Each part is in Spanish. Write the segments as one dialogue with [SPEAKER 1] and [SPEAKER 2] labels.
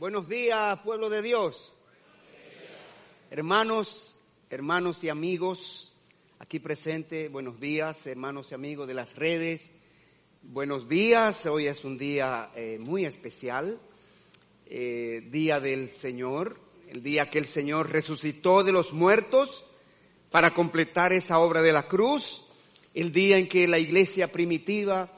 [SPEAKER 1] Buenos días, pueblo de Dios. Hermanos, hermanos y amigos, aquí presente, buenos días, hermanos y amigos de las redes. Buenos días, hoy es un día eh, muy especial, eh, día del Señor, el día que el Señor resucitó de los muertos para completar esa obra de la cruz, el día en que la iglesia primitiva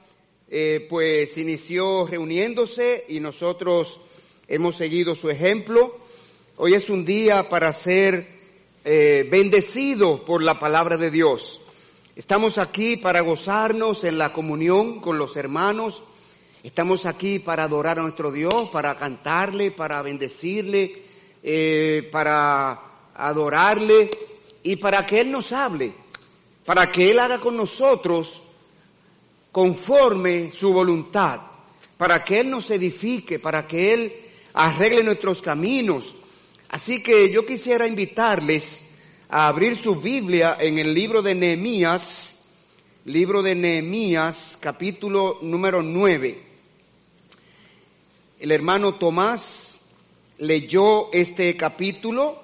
[SPEAKER 1] eh, pues inició reuniéndose y nosotros hemos seguido su ejemplo. Hoy es un día para ser eh, bendecido por la palabra de Dios. Estamos aquí para gozarnos en la comunión con los hermanos. Estamos aquí para adorar a nuestro Dios, para cantarle, para bendecirle, eh, para adorarle y para que Él nos hable, para que Él haga con nosotros conforme su voluntad, para que Él nos edifique, para que Él arregle nuestros caminos. Así que yo quisiera invitarles a abrir su Biblia en el libro de Nehemías, libro de Nehemías, capítulo número 9. El hermano Tomás leyó este capítulo.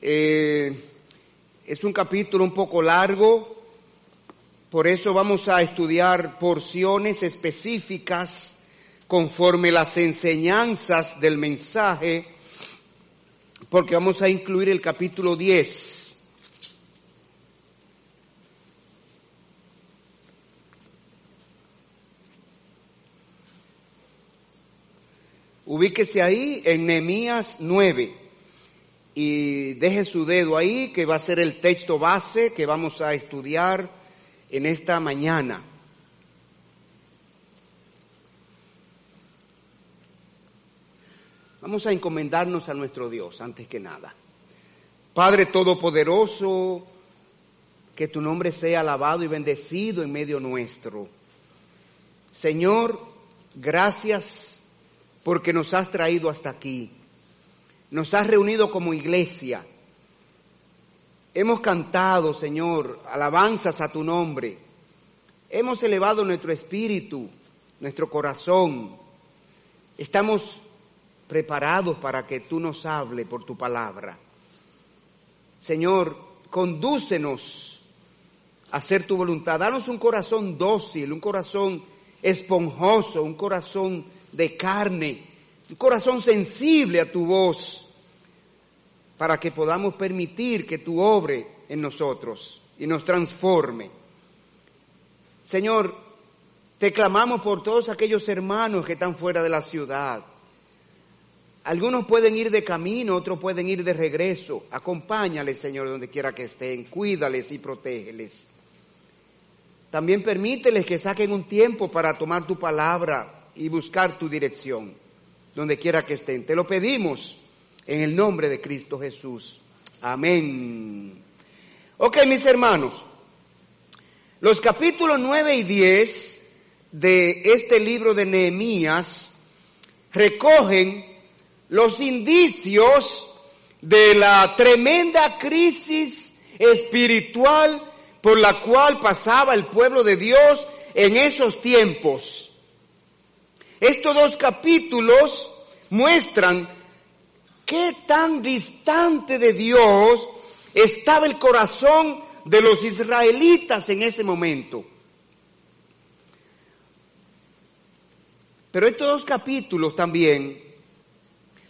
[SPEAKER 1] Eh, es un capítulo un poco largo, por eso vamos a estudiar porciones específicas conforme las enseñanzas del mensaje, porque vamos a incluir el capítulo 10. Ubíquese ahí en Nehemías 9 y deje su dedo ahí que va a ser el texto base que vamos a estudiar en esta mañana. Vamos a encomendarnos a nuestro Dios antes que nada. Padre Todopoderoso, que tu nombre sea alabado y bendecido en medio nuestro. Señor, gracias porque nos has traído hasta aquí. Nos has reunido como iglesia. Hemos cantado, Señor, alabanzas a tu nombre. Hemos elevado nuestro espíritu, nuestro corazón. Estamos preparados para que tú nos hable por tu palabra. Señor, condúcenos a hacer tu voluntad. Danos un corazón dócil, un corazón esponjoso, un corazón de carne, un corazón sensible a tu voz, para que podamos permitir que tú obre en nosotros y nos transforme. Señor, te clamamos por todos aquellos hermanos que están fuera de la ciudad algunos pueden ir de camino, otros pueden ir de regreso. Acompáñales, Señor, donde quiera que estén. Cuídales y protégeles. También permíteles que saquen un tiempo para tomar tu palabra y buscar tu dirección, donde quiera que estén. Te lo pedimos en el nombre de Cristo Jesús. Amén. Ok, mis hermanos. Los capítulos 9 y 10 de este libro de Nehemías recogen los indicios de la tremenda crisis espiritual por la cual pasaba el pueblo de Dios en esos tiempos. Estos dos capítulos muestran qué tan distante de Dios estaba el corazón de los israelitas en ese momento. Pero estos dos capítulos también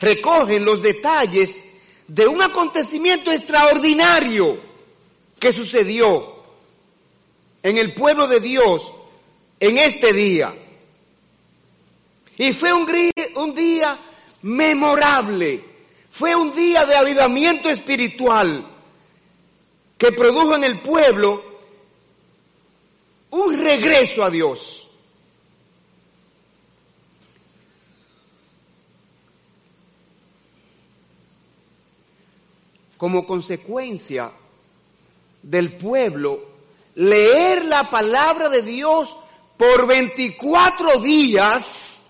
[SPEAKER 1] recogen los detalles de un acontecimiento extraordinario que sucedió en el pueblo de Dios en este día. Y fue un, un día memorable, fue un día de avivamiento espiritual que produjo en el pueblo un regreso a Dios. Como consecuencia del pueblo leer la palabra de Dios por 24 días,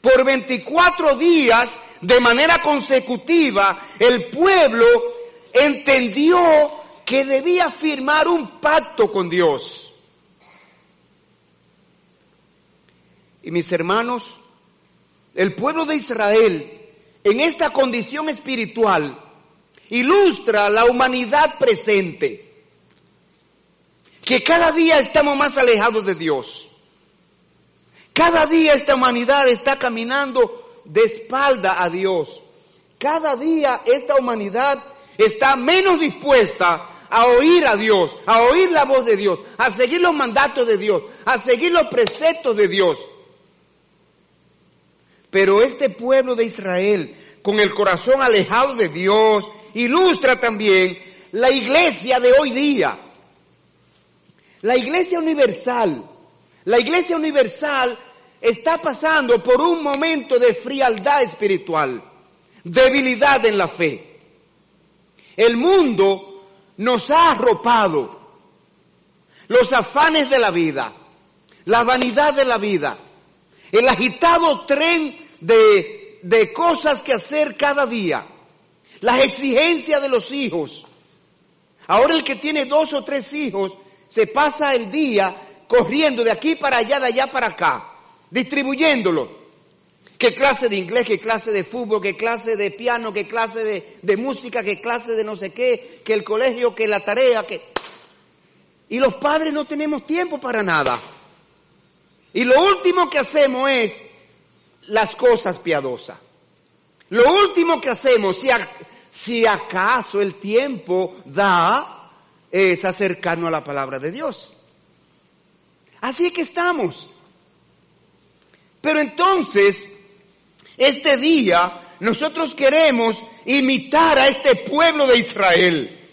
[SPEAKER 1] por 24 días de manera consecutiva, el pueblo entendió que debía firmar un pacto con Dios. Y mis hermanos, el pueblo de Israel en esta condición espiritual ilustra la humanidad presente, que cada día estamos más alejados de Dios. Cada día esta humanidad está caminando de espalda a Dios. Cada día esta humanidad está menos dispuesta a oír a Dios, a oír la voz de Dios, a seguir los mandatos de Dios, a seguir los preceptos de Dios. Pero este pueblo de Israel, con el corazón alejado de Dios, ilustra también la iglesia de hoy día. La iglesia universal. La iglesia universal está pasando por un momento de frialdad espiritual, debilidad en la fe. El mundo nos ha arropado. Los afanes de la vida, la vanidad de la vida, el agitado tren de, de cosas que hacer cada día, las exigencias de los hijos. Ahora el que tiene dos o tres hijos se pasa el día corriendo de aquí para allá, de allá para acá, distribuyéndolo. ¿Qué clase de inglés, qué clase de fútbol, qué clase de piano, qué clase de, música, qué clase de no sé qué, que el colegio, que la tarea, que... Y los padres no tenemos tiempo para nada. Y lo último que hacemos es las cosas piadosas. Lo último que hacemos, si, si acaso el tiempo da, es acercarnos a la palabra de Dios. Así que estamos. Pero entonces, este día, nosotros queremos imitar a este pueblo de Israel.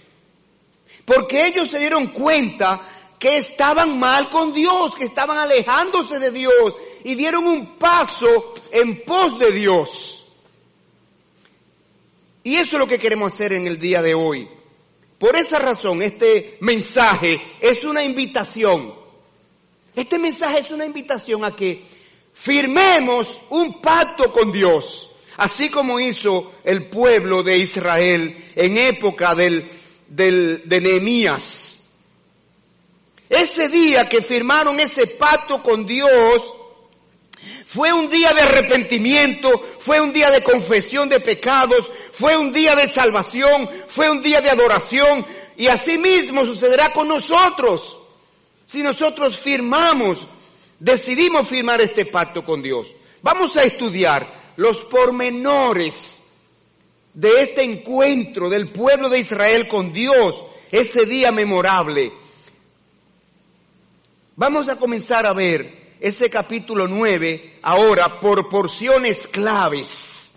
[SPEAKER 1] Porque ellos se dieron cuenta que estaban mal con Dios, que estaban alejándose de Dios y dieron un paso en pos de Dios. Y eso es lo que queremos hacer en el día de hoy. Por esa razón, este mensaje es una invitación. Este mensaje es una invitación a que firmemos un pacto con Dios, así como hizo el pueblo de Israel en época del, del, de Nehemías. Ese día que firmaron ese pacto con Dios, fue un día de arrepentimiento, fue un día de confesión de pecados, fue un día de salvación, fue un día de adoración y así mismo sucederá con nosotros. Si nosotros firmamos, decidimos firmar este pacto con Dios. Vamos a estudiar los pormenores de este encuentro del pueblo de Israel con Dios, ese día memorable. Vamos a comenzar a ver ese capítulo 9 ahora por porciones claves.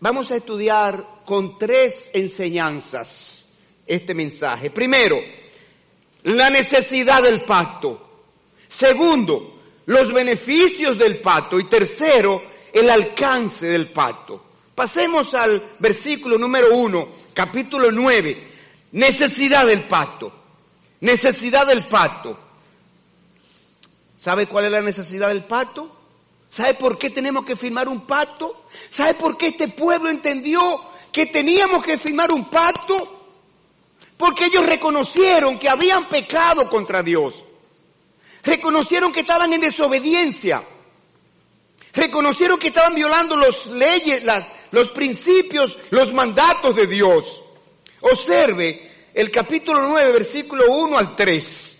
[SPEAKER 1] Vamos a estudiar con tres enseñanzas este mensaje. Primero, la necesidad del pacto. Segundo, los beneficios del pacto. Y tercero, el alcance del pacto. Pasemos al versículo número uno, capítulo 9. Necesidad del pacto. Necesidad del pacto. ¿Sabe cuál es la necesidad del pacto? ¿Sabe por qué tenemos que firmar un pacto? ¿Sabe por qué este pueblo entendió que teníamos que firmar un pacto? Porque ellos reconocieron que habían pecado contra Dios. Reconocieron que estaban en desobediencia. Reconocieron que estaban violando los leyes, las, los principios, los mandatos de Dios. Observe el capítulo 9, versículo 1 al 3.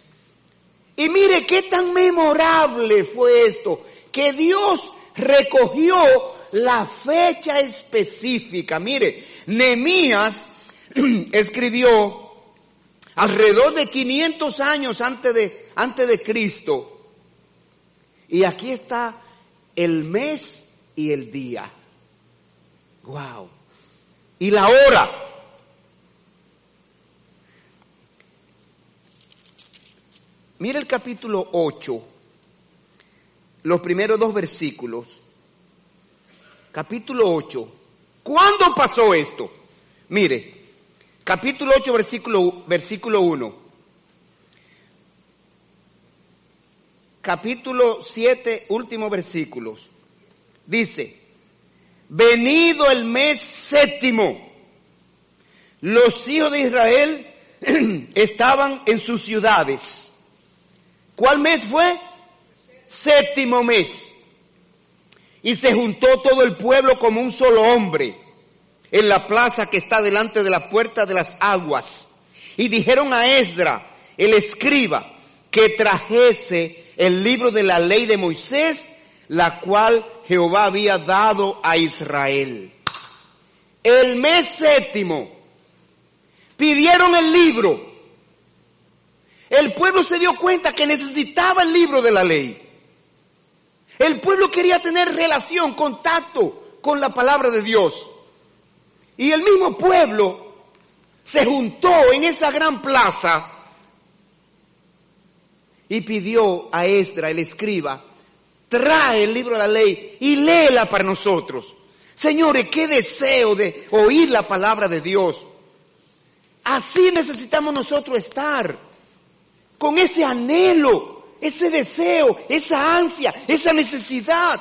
[SPEAKER 1] Y mire qué tan memorable fue esto, que Dios recogió la fecha específica. Mire, Nehemías escribió alrededor de 500 años antes de, antes de Cristo. Y aquí está el mes y el día. Wow. Y la hora. Mira el capítulo 8, los primeros dos versículos. Capítulo 8. ¿Cuándo pasó esto? Mire, capítulo 8, versículo, versículo 1. Capítulo 7, últimos versículos. Dice, venido el mes séptimo, los hijos de Israel estaban en sus ciudades ¿Cuál mes fue? Séptimo mes. Y se juntó todo el pueblo como un solo hombre en la plaza que está delante de la puerta de las aguas. Y dijeron a Esdra, el escriba, que trajese el libro de la ley de Moisés, la cual Jehová había dado a Israel. El mes séptimo pidieron el libro. El pueblo se dio cuenta que necesitaba el libro de la ley. El pueblo quería tener relación, contacto con la palabra de Dios. Y el mismo pueblo se juntó en esa gran plaza y pidió a Esdra, el escriba, trae el libro de la ley y léela para nosotros. Señores, qué deseo de oír la palabra de Dios. Así necesitamos nosotros estar, con ese anhelo, ese deseo, esa ansia, esa necesidad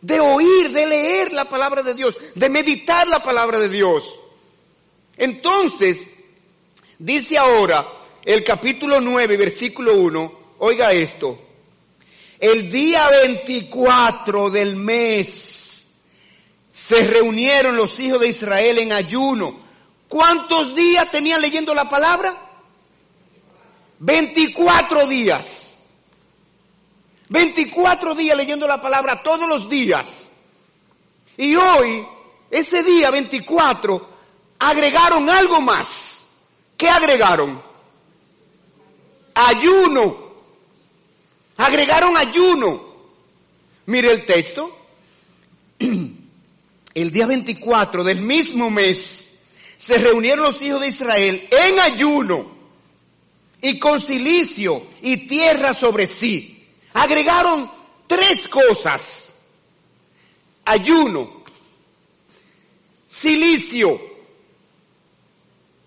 [SPEAKER 1] de oír, de leer la palabra de Dios, de meditar la palabra de Dios. Entonces, dice ahora el capítulo 9, versículo 1, oiga esto, el día 24 del mes se reunieron los hijos de Israel en ayuno. ¿Cuántos días tenían leyendo la palabra? 24 días. 24 días leyendo la palabra todos los días. Y hoy, ese día 24, agregaron algo más. ¿Qué agregaron? Ayuno. Agregaron ayuno. Mire el texto. El día 24 del mismo mes se reunieron los hijos de Israel en ayuno y con silicio y tierra sobre sí. Agregaron tres cosas. Ayuno, silicio.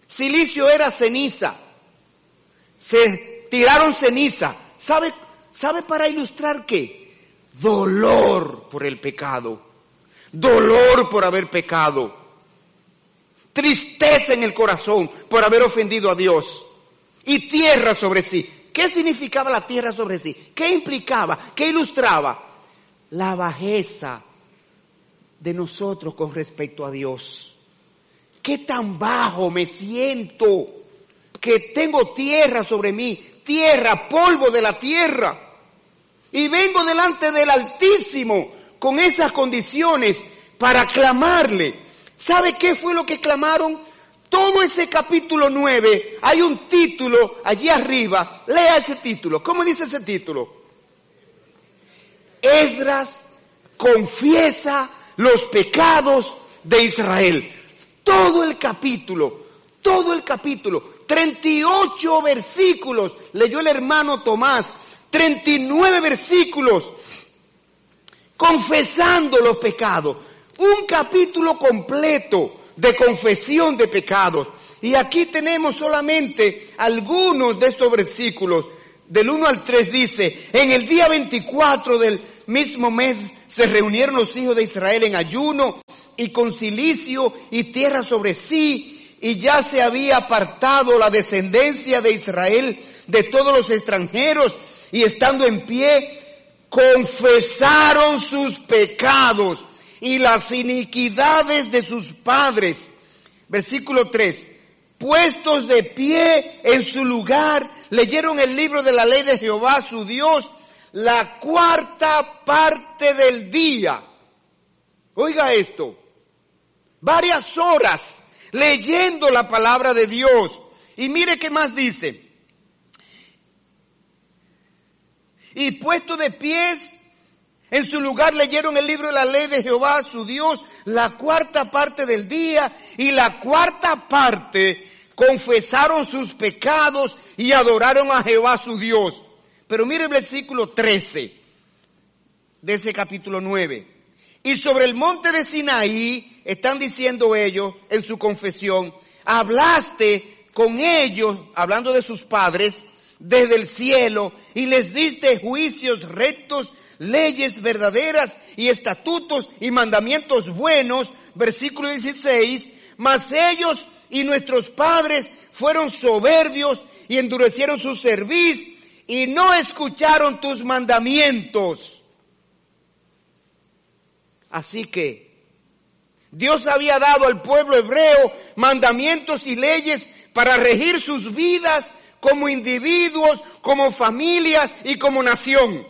[SPEAKER 1] Silicio era ceniza. Se tiraron ceniza. ¿Sabe ¿Sabe para ilustrar qué? Dolor por el pecado. Dolor por haber pecado. Tristeza en el corazón por haber ofendido a Dios. Y tierra sobre sí. ¿Qué significaba la tierra sobre sí? ¿Qué implicaba? ¿Qué ilustraba? La bajeza de nosotros con respecto a Dios. ¿Qué tan bajo me siento? Que tengo tierra sobre mí, tierra, polvo de la tierra. Y vengo delante del Altísimo con esas condiciones para clamarle. ¿Sabe qué fue lo que clamaron? Todo ese capítulo 9, hay un título allí arriba. Lea ese título. ¿Cómo dice ese título? Esdras confiesa los pecados de Israel. Todo el capítulo, todo el capítulo, 38 versículos leyó el hermano Tomás 39 versículos confesando los pecados. Un capítulo completo de confesión de pecados. Y aquí tenemos solamente algunos de estos versículos. Del 1 al 3 dice, en el día 24 del mismo mes se reunieron los hijos de Israel en ayuno y con silicio y tierra sobre sí, y ya se había apartado la descendencia de Israel de todos los extranjeros y estando en pie, confesaron sus pecados y las iniquidades de sus padres. Versículo 3. Puestos de pie en su lugar, leyeron el libro de la ley de Jehová, su Dios, la cuarta parte del día. Oiga esto. Varias horas leyendo la palabra de Dios. Y mire qué más dice. y puesto de pies en su lugar leyeron el libro de la ley de Jehová, su Dios, la cuarta parte del día y la cuarta parte confesaron sus pecados y adoraron a Jehová su Dios. Pero mire el versículo 13 de ese capítulo 9. Y sobre el monte de Sinaí, están diciendo ellos en su confesión, hablaste con ellos, hablando de sus padres, desde el cielo y les diste juicios rectos, leyes verdaderas y estatutos y mandamientos buenos, versículo 16, mas ellos y nuestros padres fueron soberbios y endurecieron su cerviz y no escucharon tus mandamientos. Así que Dios había dado al pueblo hebreo mandamientos y leyes para regir sus vidas como individuos, como familias y como nación.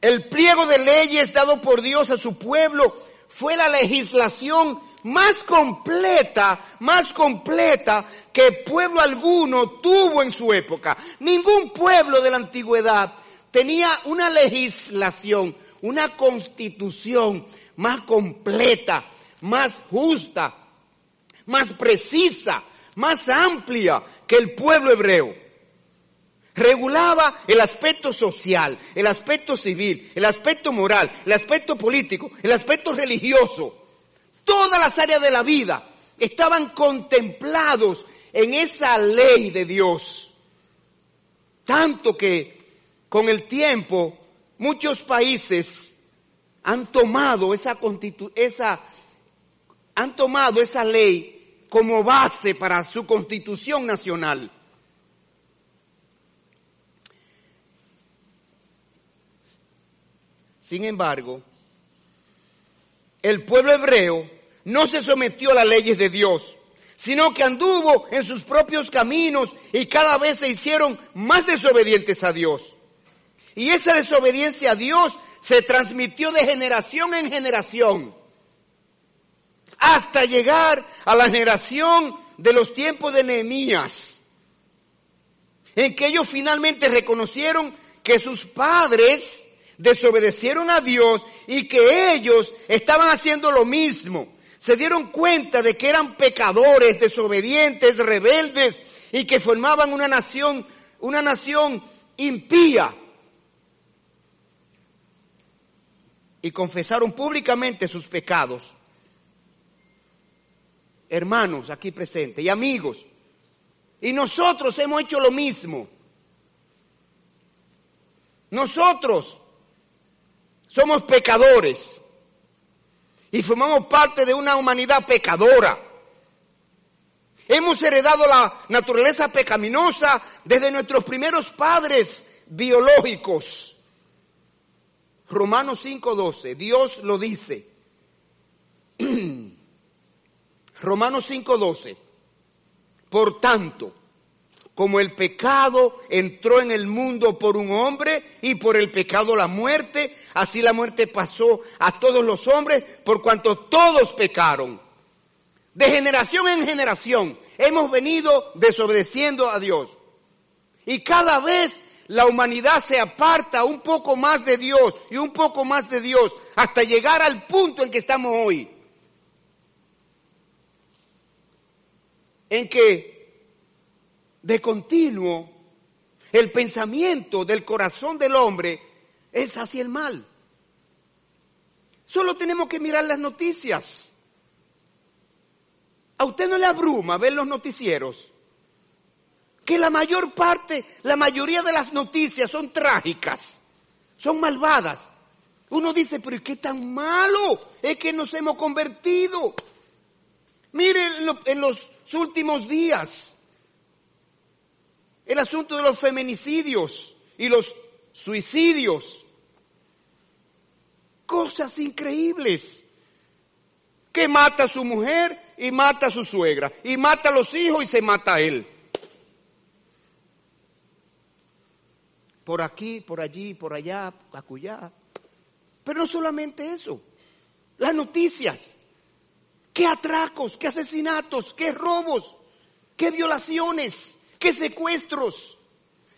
[SPEAKER 1] El pliego de leyes dado por Dios a su pueblo fue la legislación más completa, más completa que pueblo alguno tuvo en su época. Ningún pueblo de la antigüedad tenía una legislación, una constitución más completa, más justa, más precisa, más amplia que el pueblo hebreo. Regulaba el aspecto social, el aspecto civil, el aspecto moral, el aspecto político, el aspecto religioso. Todas las áreas de la vida estaban contemplados en esa ley de Dios. Tanto que con el tiempo muchos países han tomado esa, esa, han tomado esa ley como base para su constitución nacional. Sin embargo, el pueblo hebreo no se sometió a las leyes de Dios, sino que anduvo en sus propios caminos y cada vez se hicieron más desobedientes a Dios. Y esa desobediencia a Dios se transmitió de generación en generación hasta llegar a la generación de los tiempos de Nehemías, en que ellos finalmente reconocieron que sus padres desobedecieron a Dios y que ellos estaban haciendo lo mismo. Se dieron cuenta de que eran pecadores, desobedientes, rebeldes y que formaban una nación, una nación impía. Y confesaron públicamente sus pecados hermanos aquí presentes y amigos. Y nosotros hemos hecho lo mismo. Nosotros somos pecadores y formamos parte de una humanidad pecadora. Hemos heredado la naturaleza pecaminosa desde nuestros primeros padres biológicos. Romanos 5:12, Dios lo dice. Romanos 5:12. Por tanto, como el pecado entró en el mundo por un hombre y por el pecado la muerte, así la muerte pasó a todos los hombres por cuanto todos pecaron. De generación en generación hemos venido desobedeciendo a Dios. Y cada vez la humanidad se aparta un poco más de Dios y un poco más de Dios hasta llegar al punto en que estamos hoy. en que de continuo el pensamiento del corazón del hombre es hacia el mal. Solo tenemos que mirar las noticias. ¿A usted no le abruma ver los noticieros? Que la mayor parte, la mayoría de las noticias son trágicas, son malvadas. Uno dice, pero ¿qué tan malo es que nos hemos convertido? Miren en los últimos días. El asunto de los feminicidios y los suicidios. Cosas increíbles. Que mata a su mujer y mata a su suegra. Y mata a los hijos y se mata a él. Por aquí, por allí, por allá, acullá. Pero no solamente eso. Las noticias qué atracos, qué asesinatos, qué robos, qué violaciones, qué secuestros,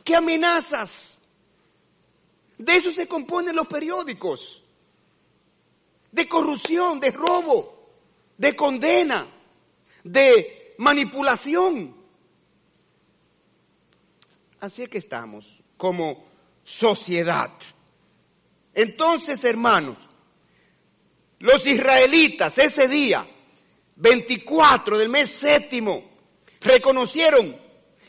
[SPEAKER 1] qué amenazas. De eso se componen los periódicos. De corrupción, de robo, de condena, de manipulación. Así es que estamos como sociedad. Entonces, hermanos, los israelitas ese día 24 del mes séptimo, reconocieron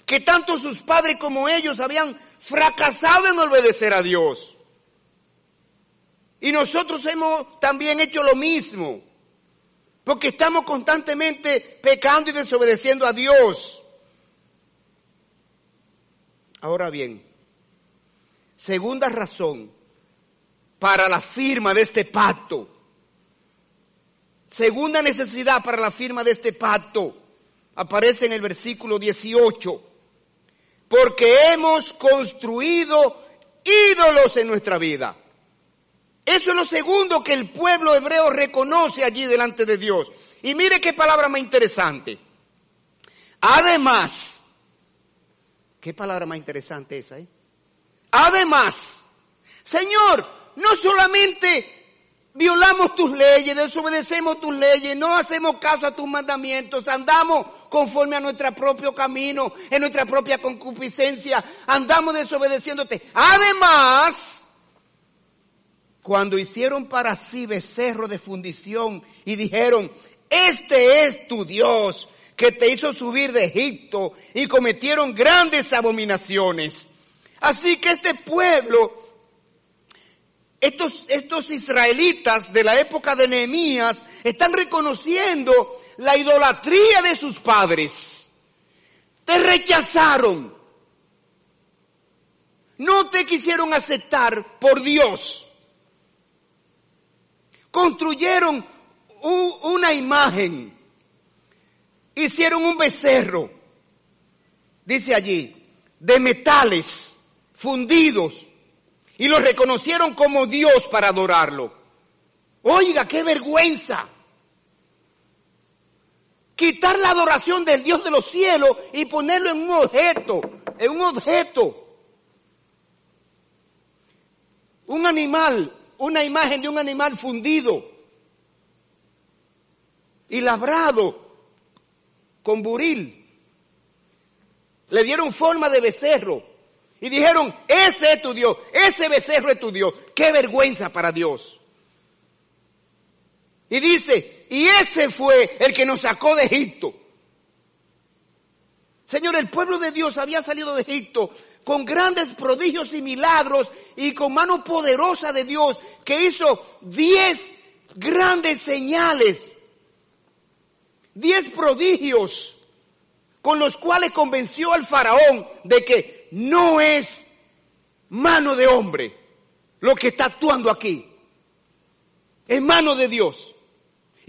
[SPEAKER 1] que tanto sus padres como ellos habían fracasado en obedecer a Dios. Y nosotros hemos también hecho lo mismo, porque estamos constantemente pecando y desobedeciendo a Dios. Ahora bien, segunda razón para la firma de este pacto. Segunda necesidad para la firma de este pacto aparece en el versículo 18. Porque hemos construido ídolos en nuestra vida. Eso es lo segundo que el pueblo hebreo reconoce allí delante de Dios. Y mire qué palabra más interesante. Además, qué palabra más interesante esa, ¿eh? Además, Señor, no solamente violamos tus leyes, desobedecemos tus leyes, no hacemos caso a tus mandamientos, andamos conforme a nuestro propio camino, en nuestra propia concupiscencia, andamos desobedeciéndote. Además, cuando hicieron para sí becerro de fundición y dijeron, este es tu Dios que te hizo subir de Egipto y cometieron grandes abominaciones. Así que este pueblo, estos, estos israelitas de la época de Nehemías, están reconociendo la idolatría de sus padres. Te rechazaron. No te quisieron aceptar por Dios. Construyeron una imagen. Hicieron un becerro. Dice allí, de metales fundidos. Y lo reconocieron como Dios para adorarlo. Oiga, qué vergüenza quitar la adoración del Dios de los cielos y ponerlo en un objeto, en un objeto. Un animal, una imagen de un animal fundido y labrado con buril. Le dieron forma de becerro y dijeron, ese es tu Dios, ese becerro es tu Dios. Qué vergüenza para Dios. Y dice, y ese fue el que nos sacó de Egipto. Señor, el pueblo de Dios había salido de Egipto con grandes prodigios y milagros y con mano poderosa de Dios que hizo diez grandes señales, diez prodigios con los cuales convenció al faraón de que no es mano de hombre lo que está actuando aquí. Es mano de Dios.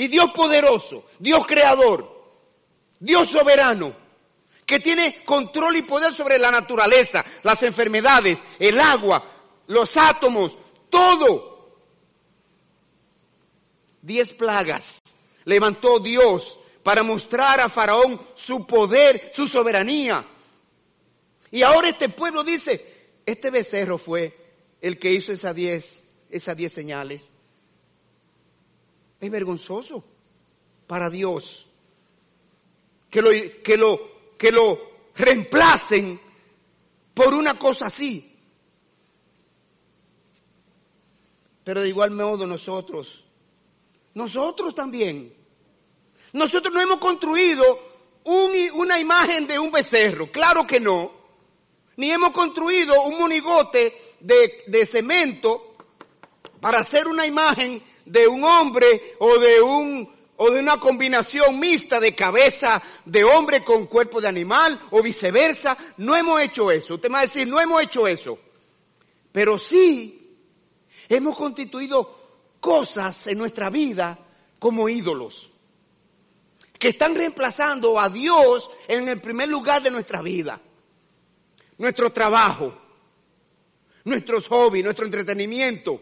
[SPEAKER 1] Y Dios poderoso, Dios creador, Dios soberano, que tiene control y poder sobre la naturaleza, las enfermedades, el agua, los átomos, todo. Diez plagas levantó Dios para mostrar a Faraón su poder, su soberanía. Y ahora este pueblo dice, este becerro fue el que hizo esas diez, esas diez señales. Es vergonzoso para Dios que lo, que lo, que lo reemplacen por una cosa así. Pero de igual modo nosotros, nosotros también, nosotros no hemos construido una imagen de un becerro, claro que no, ni hemos construido un monigote de, de cemento para hacer una imagen de un hombre o de un o de una combinación mixta de cabeza de hombre con cuerpo de animal o viceversa. No hemos hecho eso. Usted me va a decir, no hemos hecho eso. Pero sí hemos constituido cosas en nuestra vida como ídolos que están reemplazando a Dios en el primer lugar de nuestra vida. Nuestro trabajo, nuestros hobbies, nuestro entretenimiento,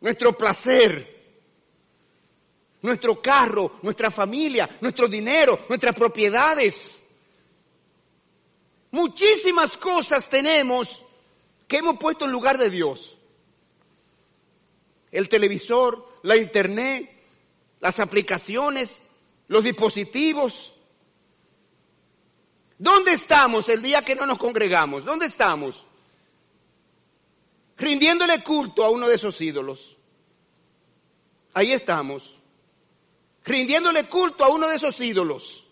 [SPEAKER 1] nuestro placer, nuestro carro, nuestra familia, nuestro dinero, nuestras propiedades. Muchísimas cosas tenemos que hemos puesto en lugar de Dios. El televisor, la internet, las aplicaciones, los dispositivos. ¿Dónde estamos el día que no nos congregamos? ¿Dónde estamos? Rindiéndole culto a uno de esos ídolos. Ahí estamos, rindiéndole culto a uno de esos ídolos,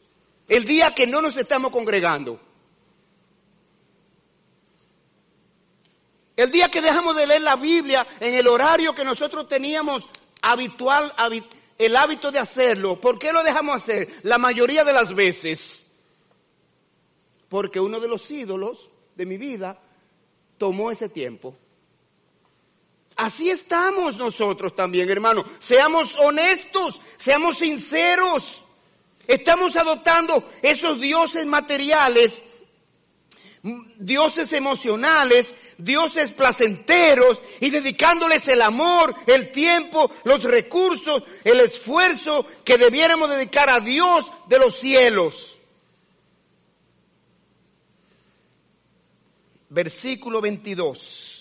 [SPEAKER 1] el día que no nos estamos congregando. El día que dejamos de leer la Biblia en el horario que nosotros teníamos habitual, el hábito de hacerlo. ¿Por qué lo dejamos hacer? La mayoría de las veces. Porque uno de los ídolos de mi vida tomó ese tiempo. Así estamos nosotros también, hermano. Seamos honestos, seamos sinceros. Estamos adoptando esos dioses materiales, dioses emocionales, dioses placenteros y dedicándoles el amor, el tiempo, los recursos, el esfuerzo que debiéramos dedicar a Dios de los cielos. Versículo 22.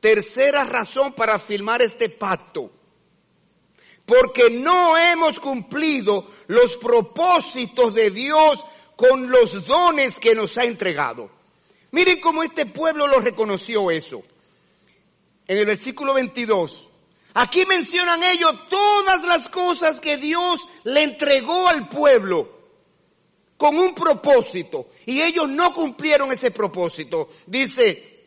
[SPEAKER 1] Tercera razón para afirmar este pacto. Porque no hemos cumplido los propósitos de Dios con los dones que nos ha entregado. Miren cómo este pueblo lo reconoció eso. En el versículo 22. Aquí mencionan ellos todas las cosas que Dios le entregó al pueblo con un propósito. Y ellos no cumplieron ese propósito. Dice,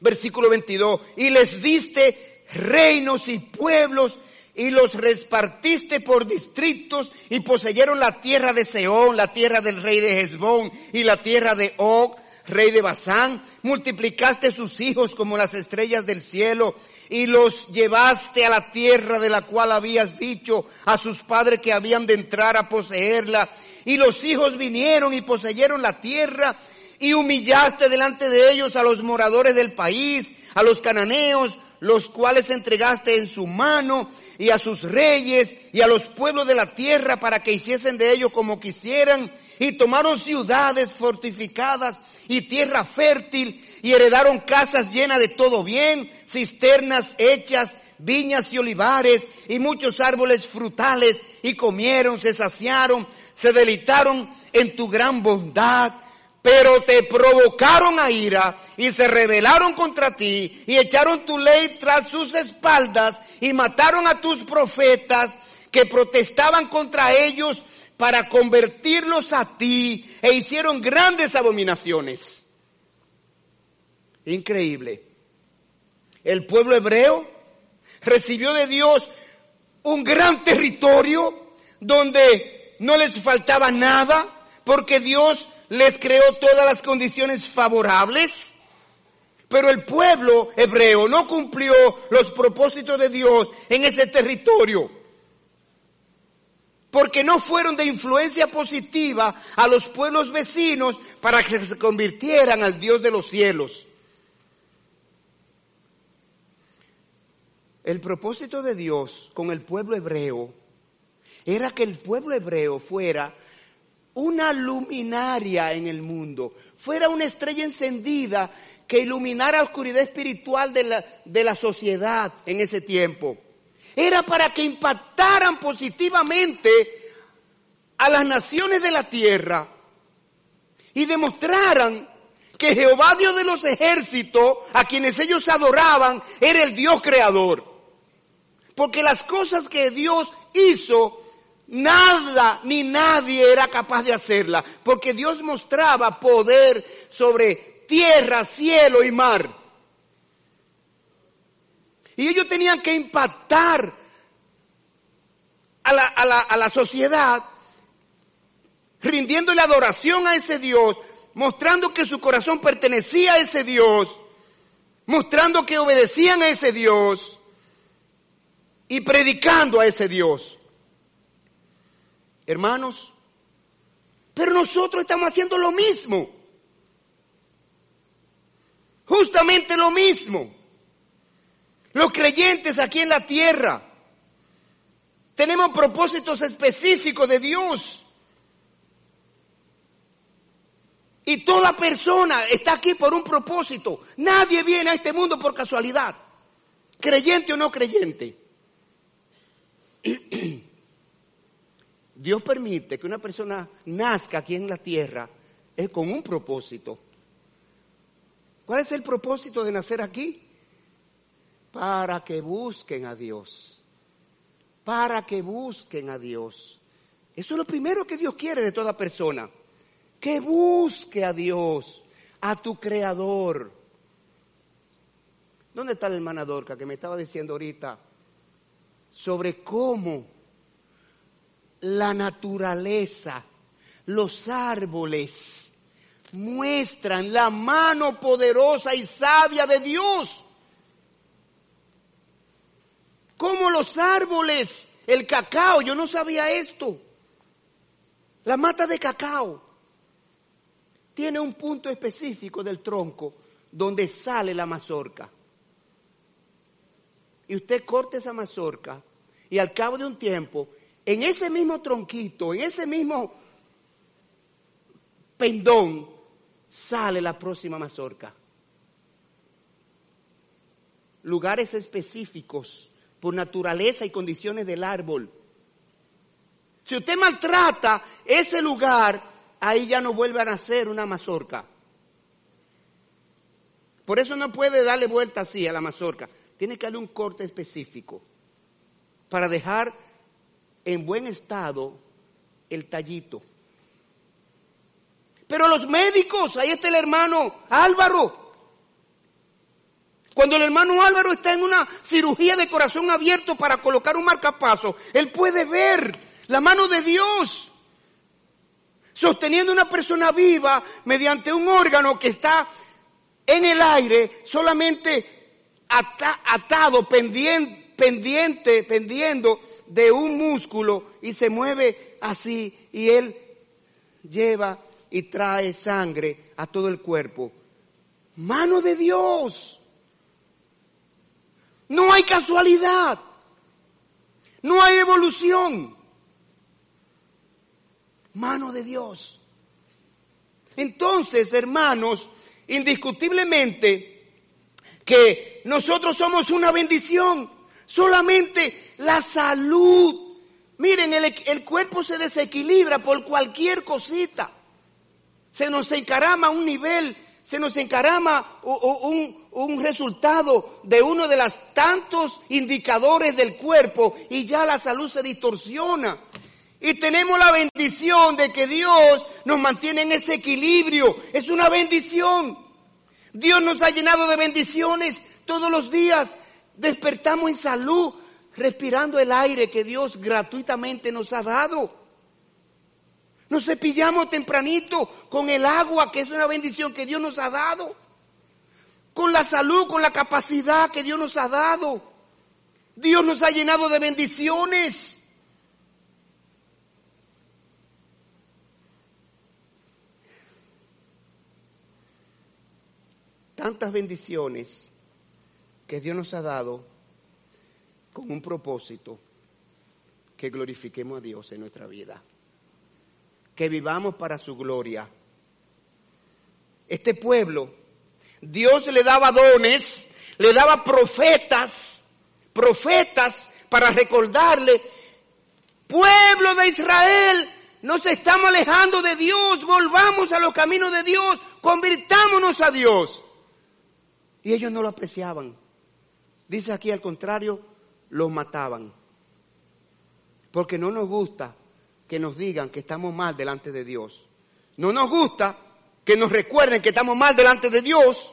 [SPEAKER 1] versículo 22, y les diste reinos y pueblos y los repartiste por distritos y poseyeron la tierra de Seón, la tierra del rey de Hezbón y la tierra de Og, rey de Basán. Multiplicaste sus hijos como las estrellas del cielo y los llevaste a la tierra de la cual habías dicho a sus padres que habían de entrar a poseerla. Y los hijos vinieron y poseyeron la tierra y humillaste delante de ellos a los moradores del país, a los cananeos, los cuales entregaste en su mano, y a sus reyes, y a los pueblos de la tierra, para que hiciesen de ellos como quisieran, y tomaron ciudades fortificadas y tierra fértil, y heredaron casas llenas de todo bien, cisternas hechas, viñas y olivares, y muchos árboles frutales, y comieron, se saciaron, se deleitaron en tu gran bondad, pero te provocaron a ira y se rebelaron contra ti y echaron tu ley tras sus espaldas y mataron a tus profetas que protestaban contra ellos para convertirlos a ti e hicieron grandes abominaciones. Increíble. El pueblo hebreo recibió de Dios un gran territorio donde no les faltaba nada porque Dios les creó todas las condiciones favorables, pero el pueblo hebreo no cumplió los propósitos de Dios en ese territorio, porque no fueron de influencia positiva a los pueblos vecinos para que se convirtieran al Dios de los cielos. El propósito de Dios con el pueblo hebreo era que el pueblo hebreo fuera una luminaria en el mundo, fuera una estrella encendida que iluminara la oscuridad espiritual de la, de la sociedad en ese tiempo. Era para que impactaran positivamente a las naciones de la tierra y demostraran que Jehová Dios de los ejércitos, a quienes ellos adoraban, era el Dios creador. Porque las cosas que Dios hizo Nada ni nadie era capaz de hacerla, porque Dios mostraba poder sobre tierra, cielo y mar. Y ellos tenían que impactar a la, a la, a la sociedad, rindiéndole adoración a ese Dios, mostrando que su corazón pertenecía a ese Dios, mostrando que obedecían a ese Dios y predicando a ese Dios. Hermanos, pero nosotros estamos haciendo lo mismo. Justamente lo mismo. Los creyentes aquí en la tierra tenemos propósitos específicos de Dios. Y toda persona está aquí por un propósito. Nadie viene a este mundo por casualidad, creyente o no creyente. Dios permite que una persona nazca aquí en la tierra es con un propósito. ¿Cuál es el propósito de nacer aquí? Para que busquen a Dios. Para que busquen a Dios. Eso es lo primero que Dios quiere de toda persona. Que busque a Dios, a tu creador. ¿Dónde está la hermana Dorca que me estaba diciendo ahorita sobre cómo la naturaleza, los árboles, muestran la mano poderosa y sabia de Dios. como los árboles, el cacao, yo no sabía esto. La mata de cacao tiene un punto específico del tronco donde sale la mazorca. Y usted corta esa mazorca y al cabo de un tiempo, en ese mismo tronquito, en ese mismo pendón, sale la próxima mazorca. Lugares específicos por naturaleza y condiciones del árbol. Si usted maltrata ese lugar, ahí ya no vuelve a nacer una mazorca. Por eso no puede darle vuelta así a la mazorca. Tiene que darle un corte específico para dejar en buen estado el tallito. Pero los médicos, ahí está el hermano Álvaro. Cuando el hermano Álvaro está en una cirugía de corazón abierto para colocar un marcapaso, él puede ver la mano de Dios sosteniendo una persona viva mediante un órgano que está en el aire, solamente atado, pendiente, pendiente, pendiendo de un músculo y se mueve así y él lleva y trae sangre a todo el cuerpo. Mano de Dios. No hay casualidad. No hay evolución. Mano de Dios. Entonces, hermanos, indiscutiblemente que nosotros somos una bendición. Solamente la salud. Miren, el, cuerpo se desequilibra por cualquier cosita. Se nos encarama un nivel, se nos encarama un, un resultado de uno de los tantos indicadores del cuerpo y ya la salud se distorsiona. Y tenemos la bendición de que Dios nos mantiene en ese equilibrio. Es una bendición. Dios nos ha llenado de bendiciones todos los días. Despertamos en salud, respirando el aire que Dios gratuitamente nos ha dado. Nos cepillamos tempranito con el agua, que es una bendición que Dios nos ha dado. Con la salud, con la capacidad que Dios nos ha dado. Dios nos ha llenado de bendiciones. tantas bendiciones que Dios nos ha dado con un propósito, que glorifiquemos a Dios en nuestra vida, que vivamos para su gloria. Este pueblo, Dios le daba dones, le daba profetas, profetas para recordarle, pueblo de Israel, nos estamos alejando de Dios, volvamos a los caminos de Dios, convirtámonos a Dios. Y ellos no lo apreciaban. Dice aquí al contrario, los mataban. Porque no nos gusta que nos digan que estamos mal delante de Dios. No nos gusta que nos recuerden que estamos mal delante de Dios.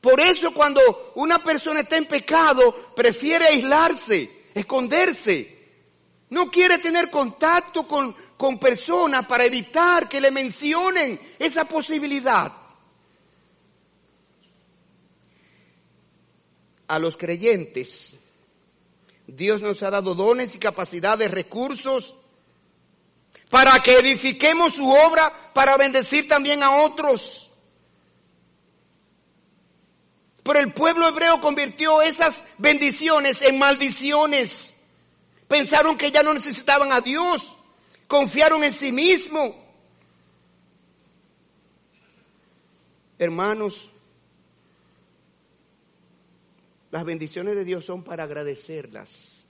[SPEAKER 1] Por eso cuando una persona está en pecado, prefiere aislarse, esconderse. No quiere tener contacto con, con personas para evitar que le mencionen esa posibilidad. a los creyentes. Dios nos ha dado dones y capacidades, recursos, para que edifiquemos su obra, para bendecir también a otros. Pero el pueblo hebreo convirtió esas bendiciones en maldiciones. Pensaron que ya no necesitaban a Dios. Confiaron en sí mismo. Hermanos, las bendiciones de Dios son para agradecerlas.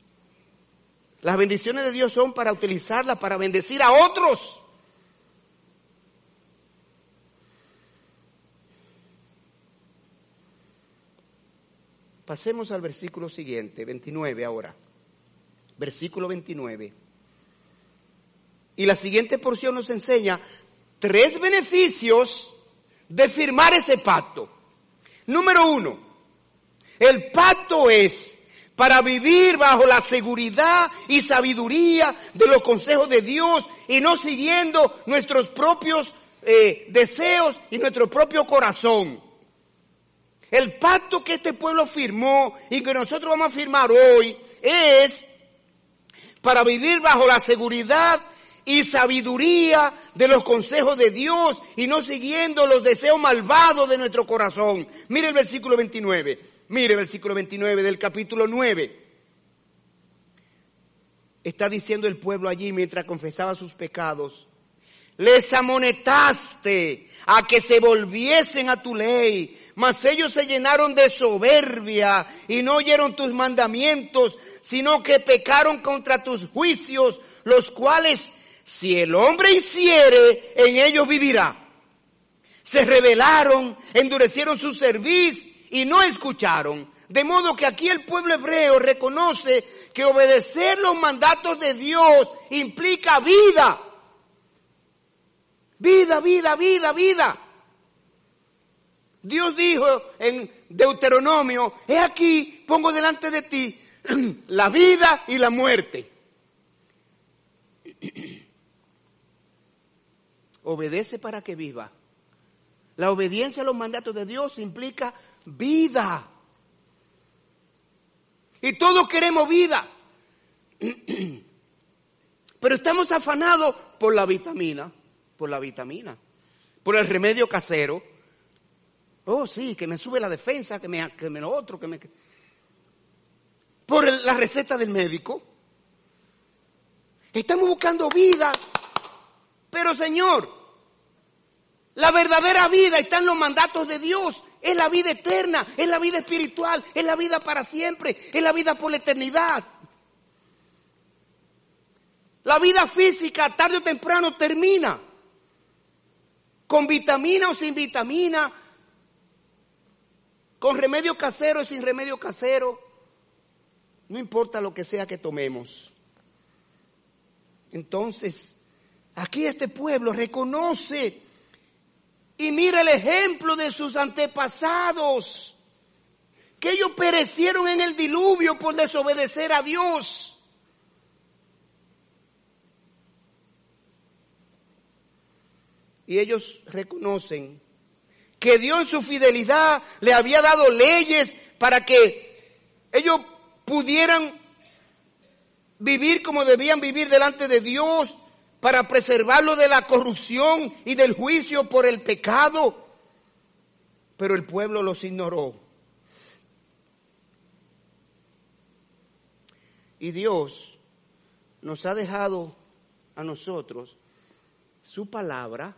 [SPEAKER 1] Las bendiciones de Dios son para utilizarlas, para bendecir a otros. Pasemos al versículo siguiente, 29 ahora. Versículo 29. Y la siguiente porción nos enseña tres beneficios de firmar ese pacto. Número uno, el pacto es para vivir bajo la seguridad y sabiduría de los consejos de Dios y no siguiendo nuestros propios eh, deseos y nuestro propio corazón. El pacto que este pueblo firmó y que nosotros vamos a firmar hoy es para vivir bajo la seguridad y sabiduría de los consejos de Dios y no siguiendo los deseos malvados de nuestro corazón. Mire el versículo 29. Mire versículo 29 del capítulo 9. Está diciendo el pueblo allí mientras confesaba sus pecados. Les amonetaste a que se volviesen a tu ley, mas ellos se llenaron de soberbia y no oyeron tus mandamientos, sino que pecaron contra tus juicios, los cuales si el hombre hiciere, en ellos vivirá. Se rebelaron, endurecieron su cerviz y no escucharon. De modo que aquí el pueblo hebreo reconoce que obedecer los mandatos de Dios implica vida. Vida, vida, vida, vida. Dios dijo en Deuteronomio, he aquí, pongo delante de ti la vida y la muerte. Obedece para que viva. La obediencia a los mandatos de Dios implica vida. Y todos queremos vida. Pero estamos afanados por la vitamina, por la vitamina, por el remedio casero. Oh, sí, que me sube la defensa, que me, que me lo otro, que me... Por la receta del médico. Estamos buscando vida pero Señor, la verdadera vida está en los mandatos de Dios. Es la vida eterna, es la vida espiritual, es la vida para siempre, es la vida por la eternidad. La vida física tarde o temprano termina. Con vitamina o sin vitamina, con remedio casero o sin remedio casero. No importa lo que sea que tomemos. Entonces, Aquí este pueblo reconoce y mira el ejemplo de sus antepasados, que ellos perecieron en el diluvio por desobedecer a Dios. Y ellos reconocen que Dios en su fidelidad le había dado leyes para que ellos pudieran vivir como debían vivir delante de Dios, para preservarlo de la corrupción y del juicio por el pecado. Pero el pueblo los ignoró. Y Dios nos ha dejado a nosotros su palabra,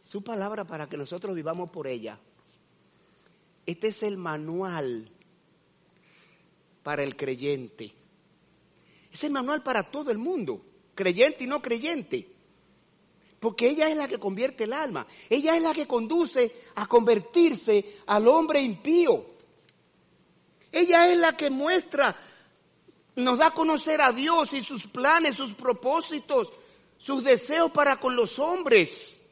[SPEAKER 1] su palabra para que nosotros vivamos por ella. Este es el manual para el creyente. Es el manual para todo el mundo creyente y no creyente. Porque ella es la que convierte el alma. Ella es la que conduce a convertirse al hombre impío. Ella es la que muestra, nos da a conocer a Dios y sus planes, sus propósitos, sus deseos para con los hombres.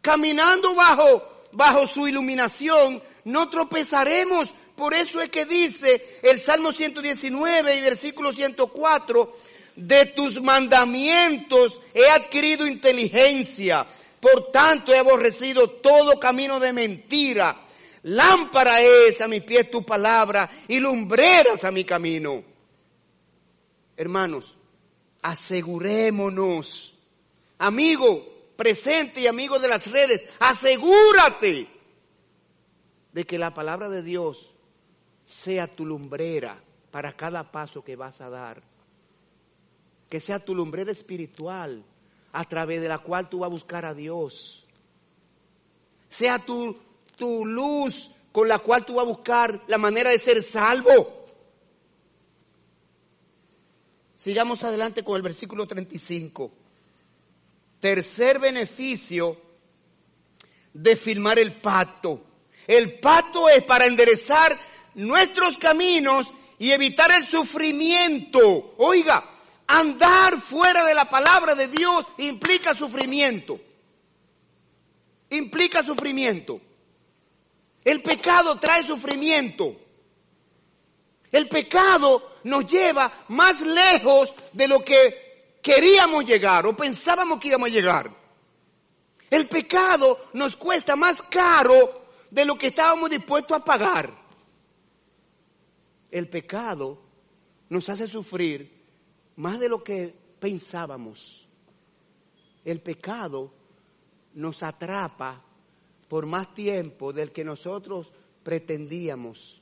[SPEAKER 1] Caminando bajo, bajo su iluminación, no tropezaremos. Por eso es que dice el Salmo 119 y versículo 104, de tus mandamientos he adquirido inteligencia. Por tanto he aborrecido todo camino de mentira. Lámpara es a mi pie tu palabra y lumbreras a mi camino. Hermanos, asegurémonos. Amigo presente y amigo de las redes, asegúrate de que la palabra de Dios sea tu lumbrera para cada paso que vas a dar que sea tu lumbrera espiritual a través de la cual tú vas a buscar a Dios. Sea tu, tu luz con la cual tú vas a buscar la manera de ser salvo. Sigamos adelante con el versículo 35. Tercer beneficio de firmar el pacto. El pacto es para enderezar nuestros caminos y evitar el sufrimiento. Oiga, Andar fuera de la palabra de Dios implica sufrimiento. Implica sufrimiento. El pecado trae sufrimiento. El pecado nos lleva más lejos de lo que queríamos llegar o pensábamos que íbamos a llegar. El pecado nos cuesta más caro de lo que estábamos dispuestos a pagar. el pecado nos hace sufrir más de lo que pensábamos. El pecado nos atrapa por más tiempo del que nosotros pretendíamos.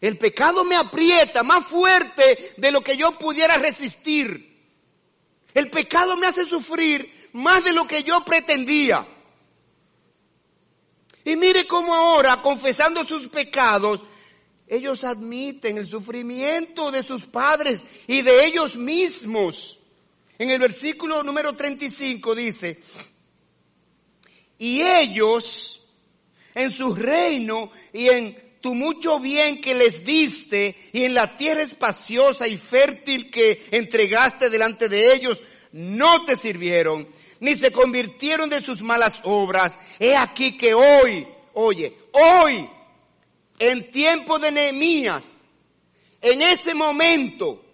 [SPEAKER 1] El pecado me aprieta más fuerte de lo que yo pudiera resistir. El pecado me hace sufrir más de lo que yo pretendía. Y mire cómo ahora, confesando sus pecados, ellos admiten el sufrimiento de sus padres y de ellos mismos. En el versículo número 35 dice, y ellos en su reino y en tu mucho bien que les diste y en la tierra espaciosa y fértil que entregaste delante de ellos, no te sirvieron, ni se convirtieron de sus malas obras. He aquí que hoy, oye, hoy, en tiempo de Nehemías, en ese momento,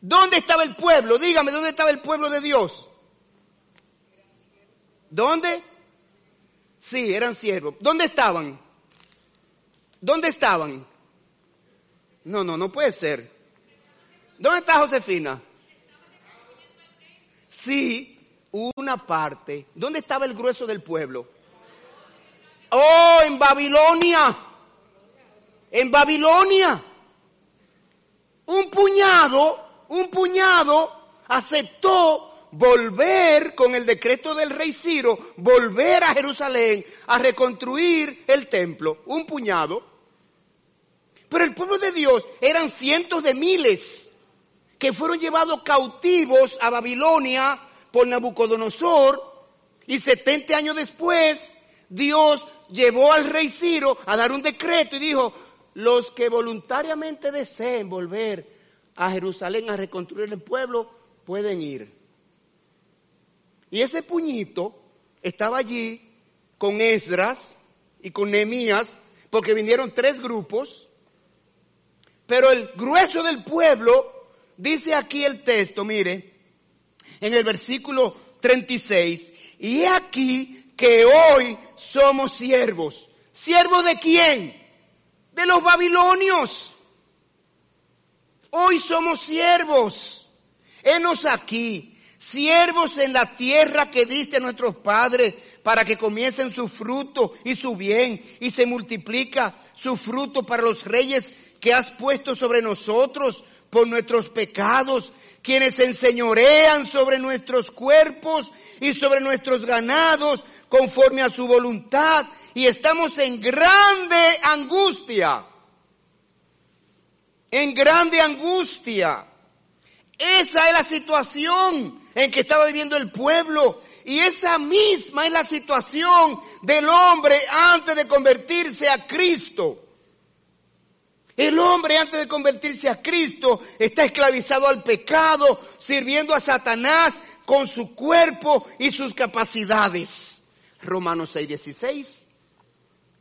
[SPEAKER 1] ¿dónde estaba el pueblo? Dígame, ¿dónde estaba el pueblo de Dios? ¿Dónde? Sí, eran siervos. ¿Dónde estaban? ¿Dónde estaban? No, no, no puede ser. ¿Dónde está Josefina? Sí, una parte. ¿Dónde estaba el grueso del pueblo? Oh, en Babilonia. En Babilonia. Un puñado, un puñado aceptó volver con el decreto del rey Ciro, volver a Jerusalén a reconstruir el templo, un puñado. Pero el pueblo de Dios eran cientos de miles que fueron llevados cautivos a Babilonia por Nabucodonosor y 70 años después Dios llevó al rey Ciro a dar un decreto y dijo, los que voluntariamente deseen volver a Jerusalén a reconstruir el pueblo pueden ir. Y ese puñito estaba allí con Esdras y con Nehemías, porque vinieron tres grupos, pero el grueso del pueblo, dice aquí el texto, mire, en el versículo 36, y he aquí que hoy somos siervos. ¿Siervos de quién? De los babilonios. Hoy somos siervos. Henos aquí siervos en la tierra que diste a nuestros padres para que comiencen su fruto y su bien y se multiplica su fruto para los reyes que has puesto sobre nosotros por nuestros pecados, quienes enseñorean sobre nuestros cuerpos y sobre nuestros ganados conforme a su voluntad y estamos en grande angustia, en grande angustia. Esa es la situación en que estaba viviendo el pueblo. Y esa misma es la situación del hombre antes de convertirse a Cristo. El hombre antes de convertirse a Cristo está esclavizado al pecado, sirviendo a Satanás con su cuerpo y sus capacidades. Romanos 6:16.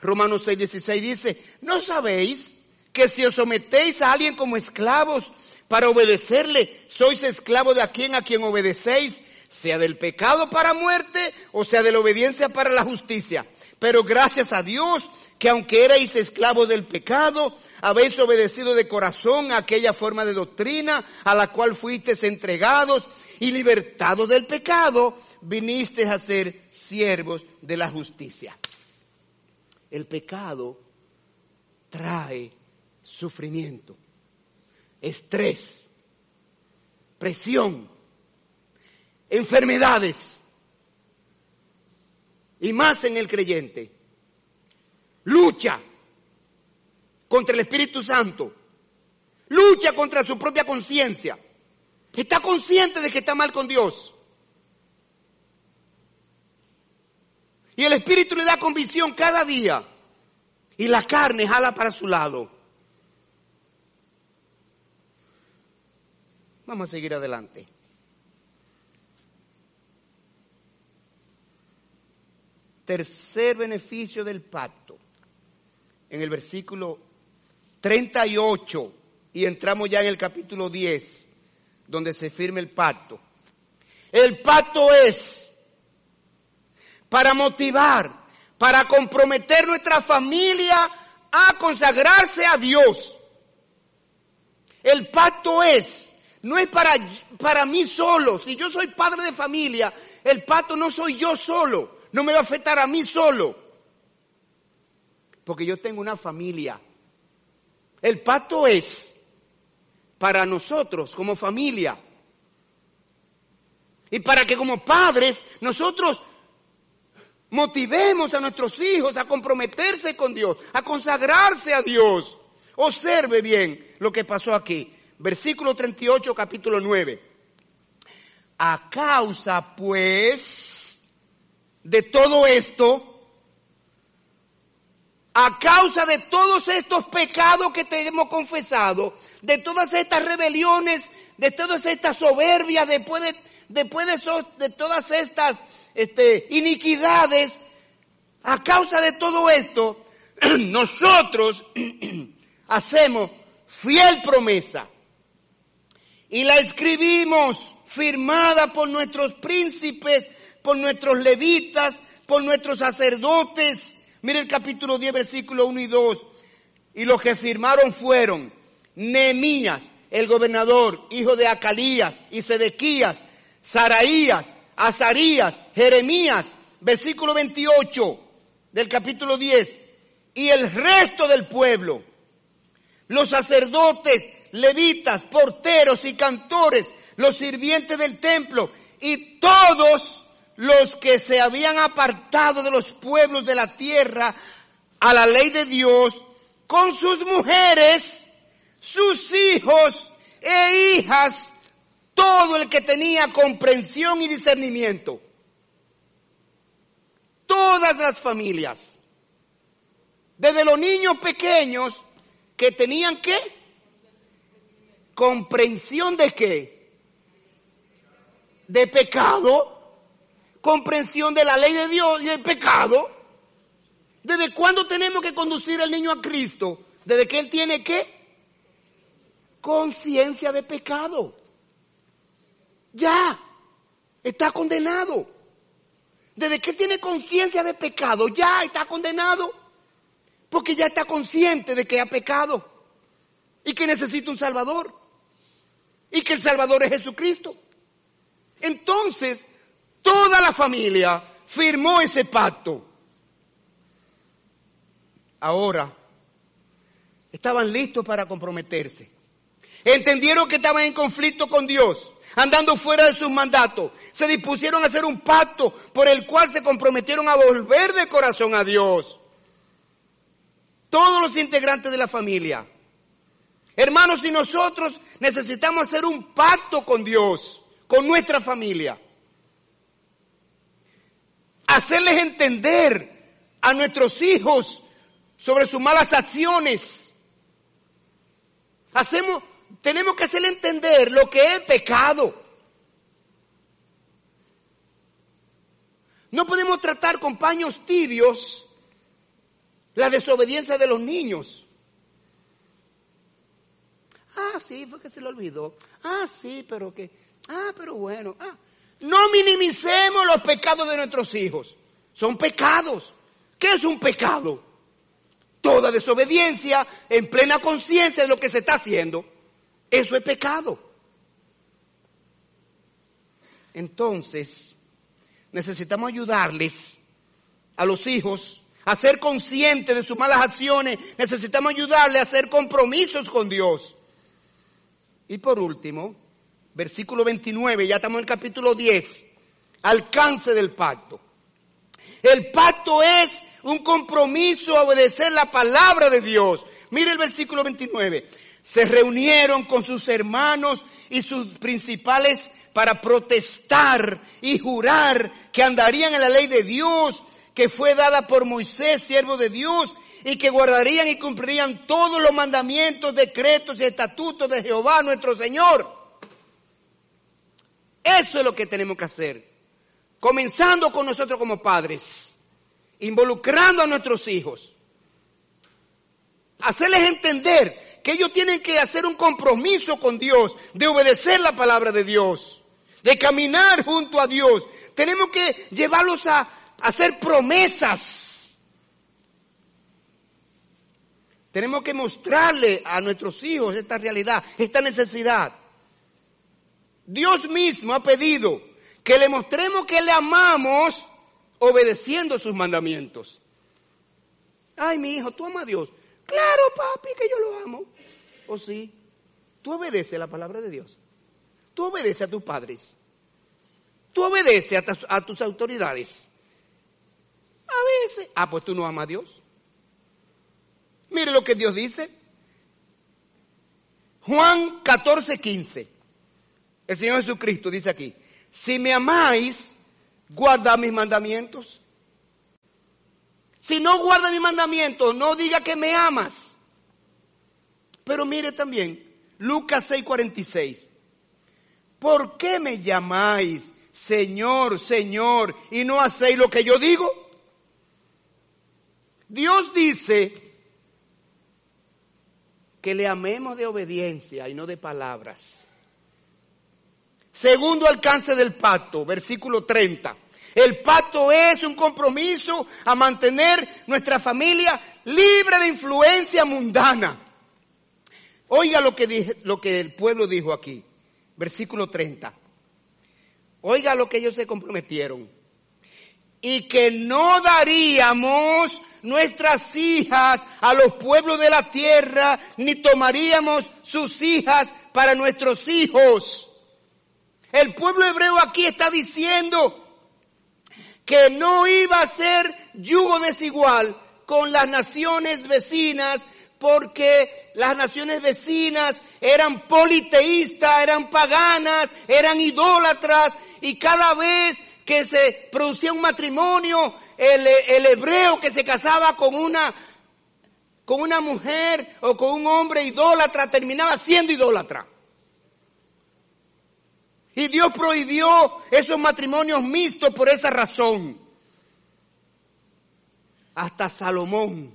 [SPEAKER 1] Romanos 6:16 dice, ¿no sabéis que si os sometéis a alguien como esclavos para obedecerle. Sois esclavo de a quien a quien obedecéis, sea del pecado para muerte o sea de la obediencia para la justicia. Pero gracias a Dios que aunque erais esclavos del pecado, habéis obedecido de corazón aquella forma de doctrina a la cual fuisteis entregados y libertados del pecado, vinisteis a ser siervos de la justicia. El pecado trae sufrimiento estrés, presión, enfermedades, y más en el creyente. Lucha contra el Espíritu Santo, lucha contra su propia conciencia, está consciente de que está mal con Dios. Y el Espíritu le da convicción cada día. Y la carne jala para su lado. Vamos a seguir adelante. Tercer beneficio del pacto. En el versículo 38 y entramos ya en el capítulo 10, donde se firma el pacto. El pacto es para motivar, para comprometer nuestra familia a consagrarse a Dios. El pacto es, no es para, para mí solo. Si yo soy padre de familia, el pacto no soy yo solo. No me va a afectar a mí solo. Porque yo tengo una familia. El pacto es para nosotros como familia. Y para que como padres nosotros motivemos a nuestros hijos a comprometerse con Dios, a consagrarse a Dios. Observe bien lo que pasó aquí. Versículo 38, capítulo 9. A causa, pues, de todo esto, a causa de todos estos pecados que te hemos confesado, de todas estas rebeliones, de todas estas soberbias, después de, después de, de todas estas este, iniquidades, a causa de todo esto, nosotros hacemos fiel promesa y la escribimos firmada por nuestros príncipes, por nuestros levitas, por nuestros sacerdotes. Mire el capítulo 10, versículo 1 y 2. Y los que firmaron fueron Nehemías, el gobernador, hijo de Acalías y Sedequías, Saraías, Azarías, Jeremías, versículo 28 del capítulo 10, y el resto del pueblo, los sacerdotes, levitas, porteros y cantores, los sirvientes del templo y todos los que se habían apartado de los pueblos de la tierra a la ley de Dios, con sus mujeres, sus hijos e hijas, todo el que tenía comprensión y discernimiento. Todas las familias, desde los niños pequeños que tenían qué? Comprensión de qué? De pecado, comprensión de la ley de Dios y el pecado. ¿Desde cuándo tenemos que conducir al niño a Cristo? Desde que él tiene qué? Conciencia de pecado. Ya, está condenado. Desde que tiene conciencia de pecado, ya está condenado. Porque ya está consciente de que ha pecado y que necesita un Salvador. Y que el Salvador es Jesucristo. Entonces, toda la familia firmó ese pacto. Ahora, estaban listos para comprometerse. Entendieron que estaban en conflicto con Dios, andando fuera de sus mandatos. Se dispusieron a hacer un pacto por el cual se comprometieron a volver de corazón a Dios todos los integrantes de la familia. Hermanos, y nosotros necesitamos hacer un pacto con Dios, con nuestra familia. Hacerles entender a nuestros hijos sobre sus malas acciones. Hacemos, tenemos que hacerle entender lo que es pecado. No podemos tratar con paños tibios la desobediencia de los niños. Ah, sí, fue que se le olvidó. Ah, sí, pero que. Ah, pero bueno. Ah. No minimicemos los pecados de nuestros hijos. Son pecados. ¿Qué es un pecado? Toda desobediencia en plena conciencia de lo que se está haciendo. Eso es pecado. Entonces, necesitamos ayudarles a los hijos a ser consciente de sus malas acciones, necesitamos ayudarle a hacer compromisos con Dios. Y por último, versículo 29, ya estamos en el capítulo 10, alcance del pacto. El pacto es un compromiso a obedecer la palabra de Dios. Mire el versículo 29. Se reunieron con sus hermanos y sus principales para protestar y jurar que andarían en la ley de Dios que fue dada por Moisés, siervo de Dios, y que guardarían y cumplirían todos los mandamientos, decretos y estatutos de Jehová nuestro Señor. Eso es lo que tenemos que hacer. Comenzando con nosotros como padres, involucrando a nuestros hijos. Hacerles entender que ellos tienen que hacer un compromiso con Dios, de obedecer la palabra de Dios, de caminar junto a Dios. Tenemos que llevarlos a, hacer promesas. Tenemos que mostrarle a nuestros hijos esta realidad, esta necesidad. Dios mismo ha pedido que le mostremos que le amamos obedeciendo sus mandamientos. Ay, mi hijo, ¿tú amas a Dios? Claro, papi, que yo lo amo. ¿O sí? ¿Tú obedeces la palabra de Dios? ¿Tú obedeces a tus padres? ¿Tú obedeces a, a tus autoridades? A veces. Ah, pues tú no amas a Dios. Mire lo que Dios dice. Juan 14, 15. El Señor Jesucristo dice aquí, si me amáis, guarda mis mandamientos. Si no guarda mis mandamientos, no diga que me amas. Pero mire también, Lucas 6:46. ¿Por qué me llamáis Señor, Señor y no hacéis lo que yo digo? Dios dice que le amemos de obediencia y no de palabras. Segundo alcance del pacto, versículo 30. El pacto es un compromiso a mantener nuestra familia libre de influencia mundana. Oiga lo que, dije, lo que el pueblo dijo aquí, versículo 30. Oiga lo que ellos se comprometieron. Y que no daríamos nuestras hijas a los pueblos de la tierra, ni tomaríamos sus hijas para nuestros hijos. El pueblo hebreo aquí está diciendo que no iba a ser yugo desigual con las naciones vecinas porque las naciones vecinas eran politeístas, eran paganas, eran idólatras y cada vez que se producía un matrimonio el, hebreo que se casaba con una, con una mujer o con un hombre idólatra terminaba siendo idólatra. Y Dios prohibió esos matrimonios mixtos por esa razón. Hasta Salomón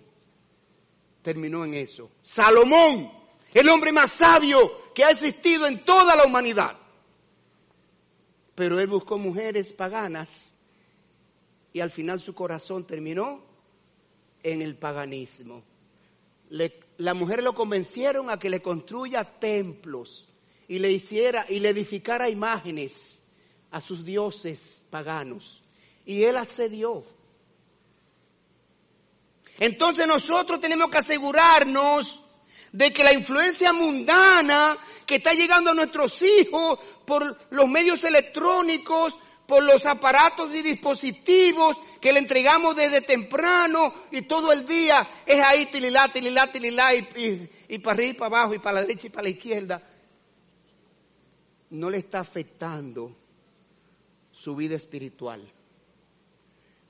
[SPEAKER 1] terminó en eso. Salomón, el hombre más sabio que ha existido en toda la humanidad. Pero él buscó mujeres paganas y al final su corazón terminó en el paganismo. la mujer lo convencieron a que le construya templos y le hiciera y le edificara imágenes a sus dioses paganos. Y él accedió. Entonces nosotros tenemos que asegurarnos de que la influencia mundana que está llegando a nuestros hijos por los medios electrónicos, por los aparatos y dispositivos que le entregamos desde temprano y todo el día es ahí tililá, tililá, tililá y, y, para arriba y para abajo y para la derecha y para la izquierda. No le está afectando su vida espiritual.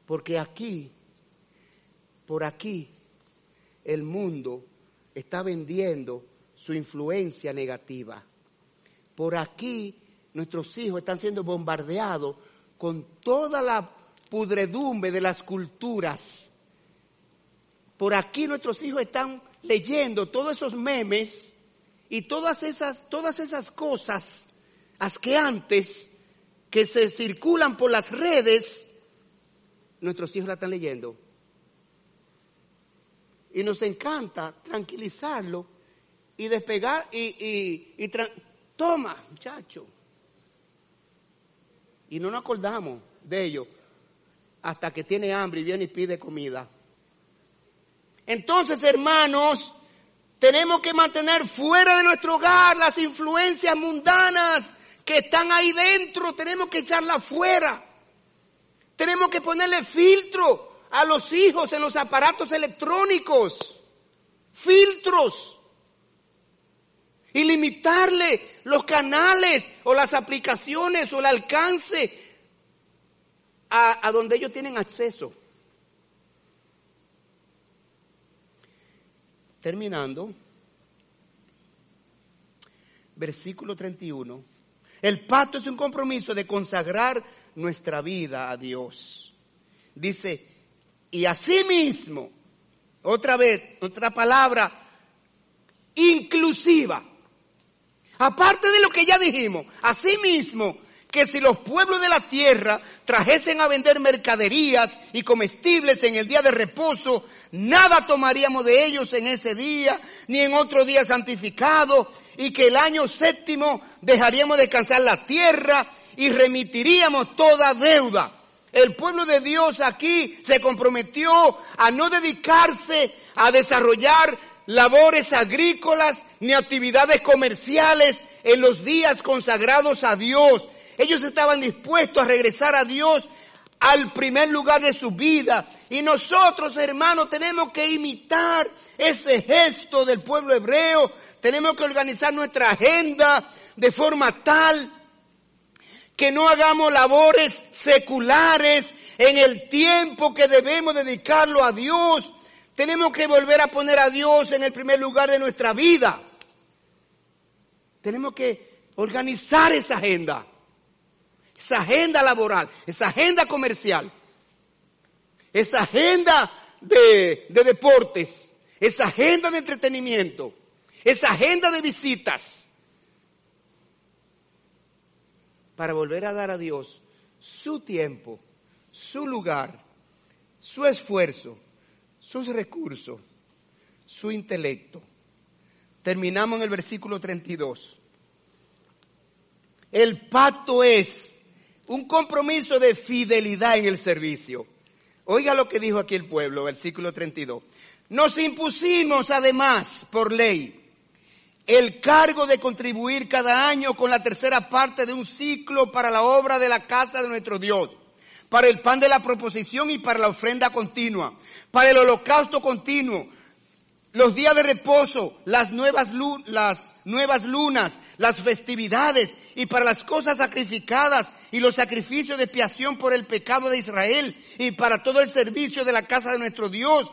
[SPEAKER 1] Porque aquí, por aquí, el mundo está vendiendo su influencia negativa. Por aquí nuestros hijos están siendo bombardeados con toda la pudredumbre de las culturas. Por aquí nuestros hijos están leyendo todos esos memes y todas esas, todas esas cosas asqueantes que se circulan por las redes, nuestros hijos la están leyendo. Y nos encanta tranquilizarlo y despegar y, y, y toma, muchacho, y no nos acordamos de ello hasta que tiene hambre y viene y pide comida. Entonces, hermanos, tenemos que mantener fuera de nuestro hogar las influencias mundanas que están ahí dentro, tenemos que echarlas fuera. Tenemos que ponerle filtro a los hijos en los aparatos electrónicos. Filtros y limitarle los canales o las aplicaciones o el alcance a, donde ellos tienen acceso. Terminando, versículo 31. El pacto es un compromiso de consagrar nuestra vida a Dios. Dice, y asimismo, otra vez, otra palabra inclusiva. Aparte de lo que ya dijimos, asimismo, que si los pueblos de la tierra trajesen a vender mercaderías y comestibles en el día de reposo, nada tomaríamos de ellos en ese día, ni en otro día santificado, y que el año séptimo dejaríamos descansar la tierra y remitiríamos toda deuda. El pueblo de Dios aquí se comprometió a no dedicarse a desarrollar labores agrícolas ni actividades comerciales en los días consagrados a Dios, ellos estaban dispuestos a regresar a Dios al primer lugar de su vida. Y nosotros, hermanos, tenemos que imitar ese gesto del pueblo hebreo. Tenemos que organizar nuestra agenda de forma tal que no hagamos labores seculares en el tiempo que debemos dedicarlo a Dios. Tenemos que volver a poner a Dios en el primer lugar de nuestra vida. Tenemos que organizar esa agenda esa agenda laboral, esa agenda comercial, esa agenda de, deportes, esa agenda de entretenimiento, esa agenda de visitas, para volver a dar a Dios su tiempo, su lugar, su esfuerzo, sus recursos, su intelecto. Terminamos en el versículo 32. El pacto es un compromiso de fidelidad en el servicio. Oiga lo que dijo aquí el pueblo, versículo 32. Nos impusimos además por ley el cargo de contribuir cada año con la tercera parte de un ciclo para la obra de la casa de nuestro Dios, para el pan de la proposición y para la ofrenda continua, para el holocausto continuo, los días de reposo, las nuevas, las nuevas lunas, las festividades y para las cosas sacrificadas y los sacrificios de expiación por el pecado de Israel y para todo el servicio de la casa de nuestro Dios.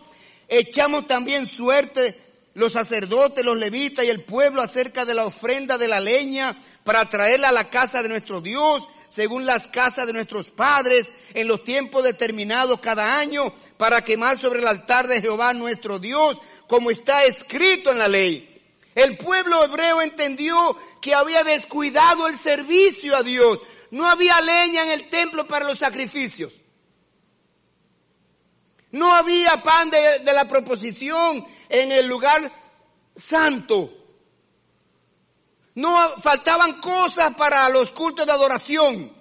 [SPEAKER 1] Echamos también suerte los sacerdotes, los levitas y el pueblo acerca de la ofrenda de la leña para traerla a la casa de nuestro Dios según las casas de nuestros padres en los tiempos determinados cada año para quemar sobre el altar de Jehová nuestro Dios como está escrito en la ley. El pueblo hebreo entendió que había descuidado el servicio a Dios. No había leña en el templo para los sacrificios. No había pan de, la proposición en el lugar santo. No faltaban cosas para los cultos de adoración.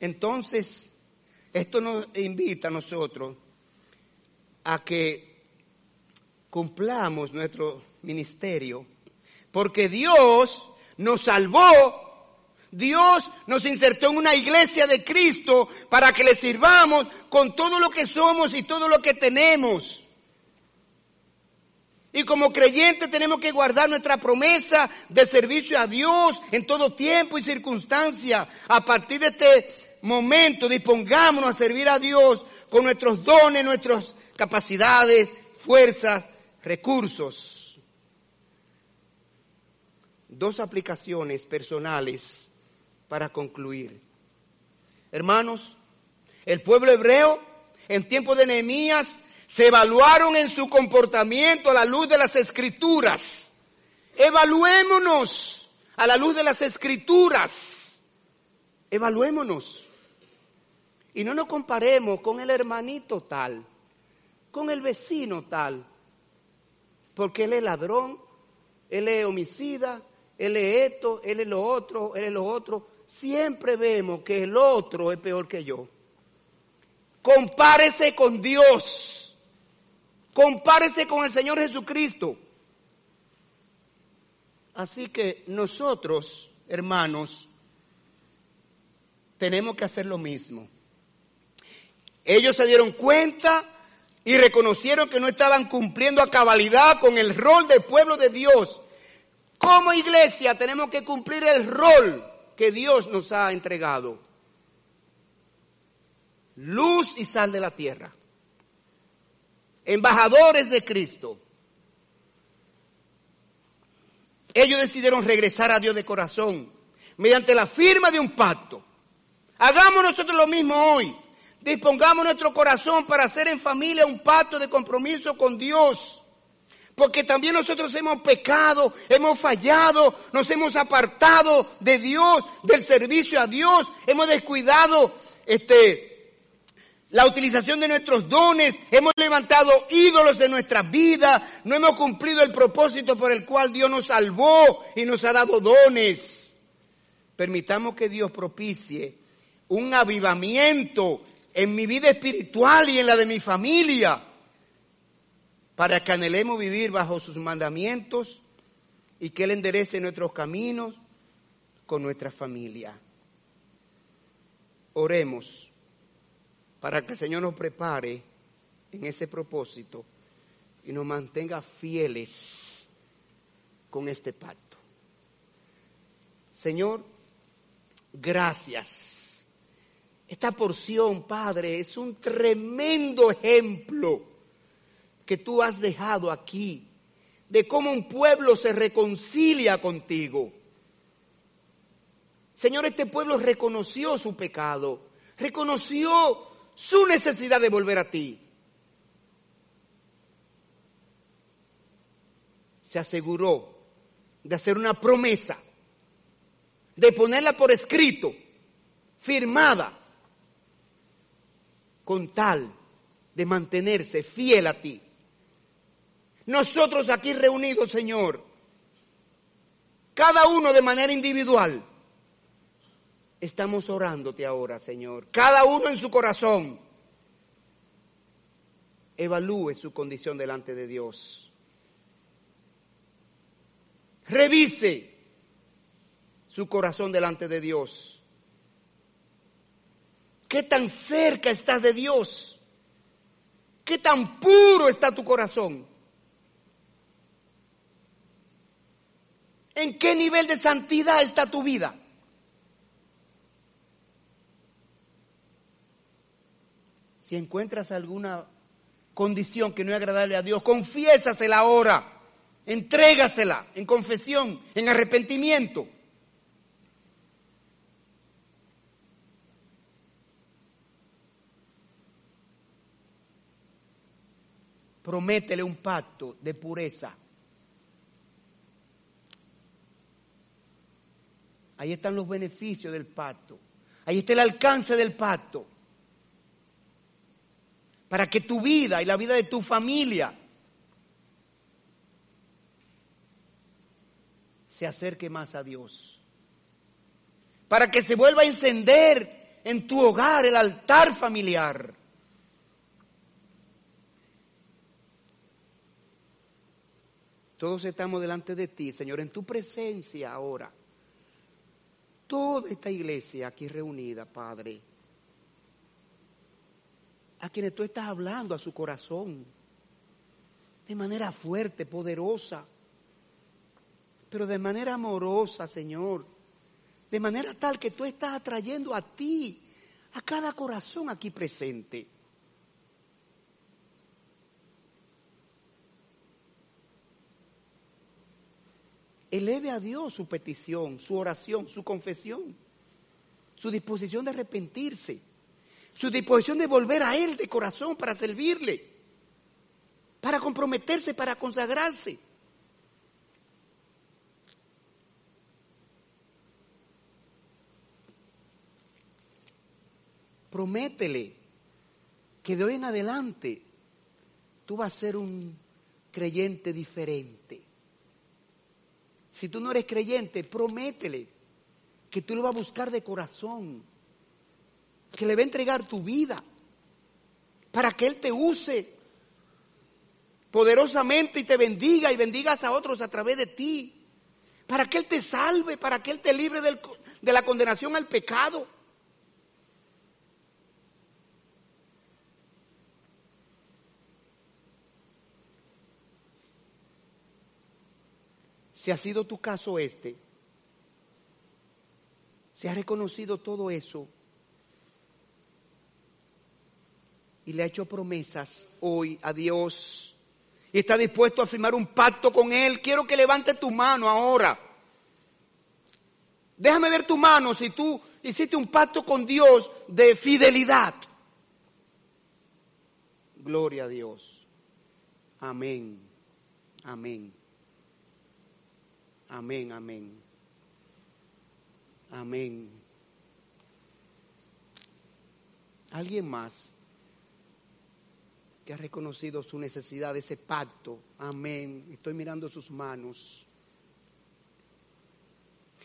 [SPEAKER 1] Entonces, esto nos invita a nosotros a que cumplamos nuestro ministerio, porque Dios nos salvó Dios nos insertó en una iglesia de Cristo para que le sirvamos con todo lo que somos y todo lo que tenemos. Y como creyentes tenemos que guardar nuestra promesa de servicio a Dios en todo tiempo y circunstancia. A partir de este momento dispongámonos a servir a Dios con nuestros dones, nuestros capacidades, fuerzas, recursos. Dos aplicaciones personales para concluir. Hermanos, el pueblo hebreo en tiempo de Nehemías se evaluaron en su comportamiento a la luz de las escrituras. Evaluémonos a la luz de las escrituras. Evaluémonos. Y no nos comparemos con el hermanito tal con el vecino tal, porque él es ladrón, él es homicida, él es esto, él es lo otro, él es lo otro. Siempre vemos que el otro es peor que yo. Compárese con Dios. Compárese con el Señor Jesucristo. Así que nosotros, hermanos, tenemos que hacer lo mismo. Ellos se dieron cuenta y reconocieron que no estaban cumpliendo a cabalidad con el rol del pueblo de Dios. Como iglesia tenemos que cumplir el rol que Dios nos ha entregado. Luz y sal de la tierra. Embajadores de Cristo. Ellos decidieron regresar a Dios de corazón mediante la firma de un pacto. Hagamos nosotros lo mismo hoy. Dispongamos nuestro corazón para hacer en familia un pacto de compromiso con Dios, porque también nosotros hemos pecado, hemos fallado, nos hemos apartado de Dios, del servicio a Dios, hemos descuidado este, la utilización de nuestros dones, hemos levantado ídolos de nuestra vida, no hemos cumplido el propósito por el cual Dios nos salvó y nos ha dado dones. Permitamos que Dios propicie un avivamiento en mi vida espiritual y en la de mi familia para que anhelemos vivir bajo sus mandamientos y que Él enderece nuestros caminos con nuestra familia. Oremos para que el Señor nos prepare en ese propósito y nos mantenga fieles con este pacto. Señor, gracias. Esta porción, Padre, es un tremendo ejemplo que tú has dejado aquí, de cómo un pueblo se reconcilia contigo. Señor, este pueblo reconoció su pecado, reconoció su necesidad de volver a ti. Se aseguró de hacer una promesa, de ponerla por escrito, firmada, con tal de mantenerse fiel a ti. Nosotros aquí reunidos, Señor, cada uno de manera individual, estamos orándote ahora, Señor. Cada uno en su corazón. Evalúe su condición delante de Dios. Revise su corazón delante de Dios. ¿Qué tan cerca estás de Dios? ¿Qué tan puro está tu corazón? ¿En qué nivel de santidad está tu vida? Si encuentras alguna condición que no es agradable a Dios, confiésasela ahora. Entrégasela en confesión, en arrepentimiento. Prométele un pacto de pureza Ahí están los beneficios del pacto. Ahí está el alcance del pacto. Para que tu vida y la vida de tu familia se acerque más a Dios. Para que se vuelva a encender en tu hogar el altar familiar. Todos estamos delante de ti, Señor, en tu presencia ahora. Toda esta iglesia aquí reunida, Padre, a quienes tú estás hablando a su corazón, de manera fuerte, poderosa, pero de manera amorosa, Señor, de manera tal que tú estás atrayendo a ti, a cada corazón aquí presente. Eleve a Dios su petición, su oración, su confesión, su disposición de arrepentirse, su disposición de volver a Él de corazón para servirle, para comprometerse, para consagrarse. Prométele que de hoy en adelante tú vas a ser un creyente diferente si tú no eres creyente, prométele que tú lo vas a buscar de corazón, que le va a entregar tu vida para que Él te use poderosamente y te bendiga y bendigas a otros a través de ti, para que Él te salve, para que Él te libre de la condenación al pecado. Si ha sido tu caso este, se ha reconocido todo eso y le ha hecho promesas hoy a Dios y está dispuesto a firmar un pacto con Él, quiero que levante tu mano ahora. Déjame ver tu mano si tú hiciste un pacto con Dios de fidelidad. Gloria a Dios. Amén Amén. Amén, amén. Amén. ¿Alguien más que ha reconocido su necesidad de ese pacto? Amén. Estoy mirando sus manos.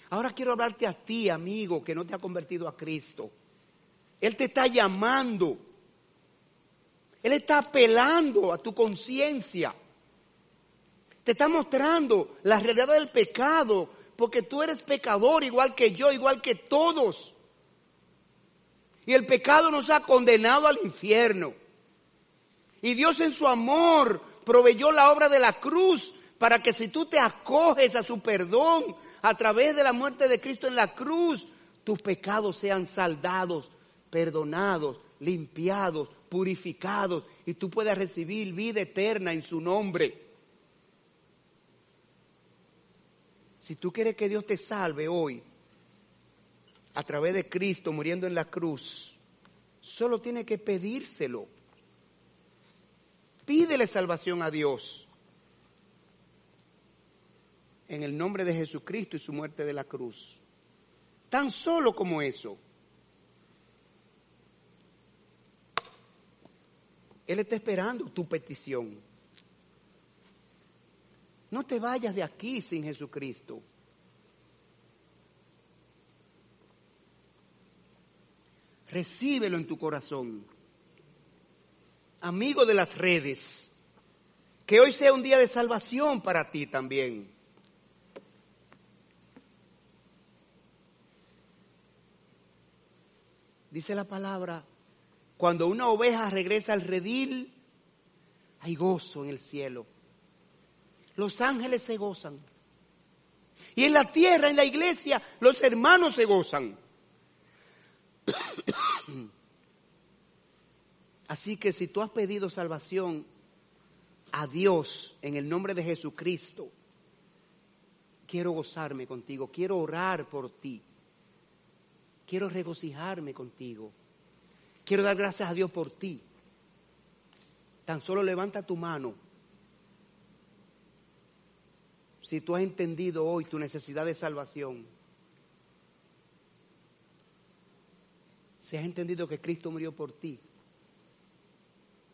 [SPEAKER 1] Ahora quiero hablarte a ti, amigo, que no te ha convertido a Cristo. Él te está llamando. Él está apelando a tu conciencia. Te está mostrando la realidad del pecado, porque tú eres pecador igual que yo, igual que todos. Y el pecado nos ha condenado al infierno. Y Dios en su amor proveyó la obra de la cruz para que si tú te acoges a su perdón a través de la muerte de Cristo en la cruz, tus pecados sean saldados, perdonados, limpiados, purificados y tú puedas recibir vida eterna en su nombre. Si tú quieres que Dios te salve hoy, a través de Cristo muriendo en la cruz, solo tiene que pedírselo. Pídele salvación a Dios en el nombre de Jesucristo y su muerte de la cruz. Tan solo como eso. Él está esperando tu petición. No te vayas de aquí sin Jesucristo. Recíbelo en tu corazón. Amigo de las redes, que hoy sea un día de salvación para ti también. Dice la palabra, cuando una oveja regresa al redil, hay gozo en el cielo. Los ángeles se gozan. Y en la tierra, en la iglesia, los hermanos se gozan. Así que si tú has pedido salvación a Dios en el nombre de Jesucristo, quiero gozarme contigo, quiero orar por ti, quiero regocijarme contigo, quiero dar gracias a Dios por ti. Tan solo levanta tu mano. Si tú has entendido hoy tu necesidad de salvación, si has entendido que Cristo murió por ti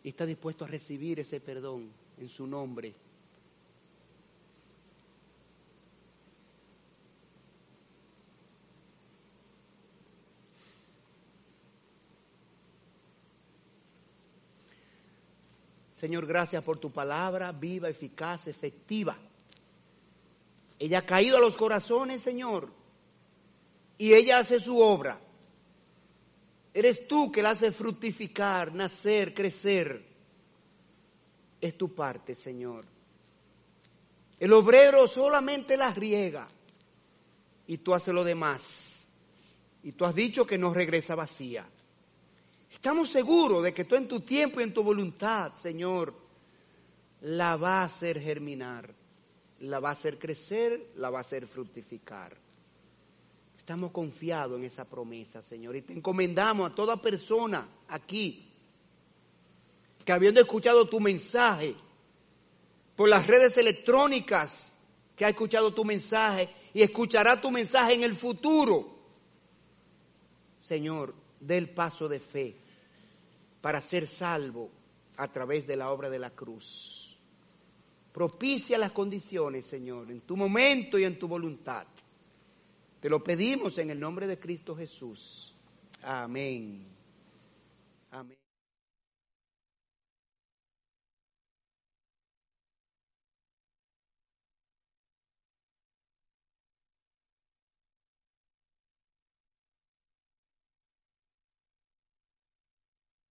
[SPEAKER 1] y está dispuesto a recibir ese perdón en su nombre, Señor, gracias por tu palabra viva, eficaz, efectiva. Ella ha caído a los corazones, Señor, y ella hace su obra. Eres tú que la hace fructificar, nacer, crecer. Es tu parte, Señor. El obrero solamente la riega y tú haces lo demás. Y tú has dicho que no regresa vacía. Estamos seguros de que tú en tu tiempo y en tu voluntad, Señor, la va a hacer germinar, la va a hacer crecer, la va a hacer fructificar. Estamos confiados en esa promesa, Señor, y te encomendamos a toda persona aquí que habiendo escuchado tu mensaje por las redes electrónicas, que ha escuchado tu mensaje y escuchará tu mensaje en el futuro, Señor, dé el paso de fe para ser salvo a través de la obra de la cruz. Propicia las condiciones, Señor, en tu momento y en tu voluntad. Te lo pedimos en el nombre de Cristo Jesús. Amén. Amén.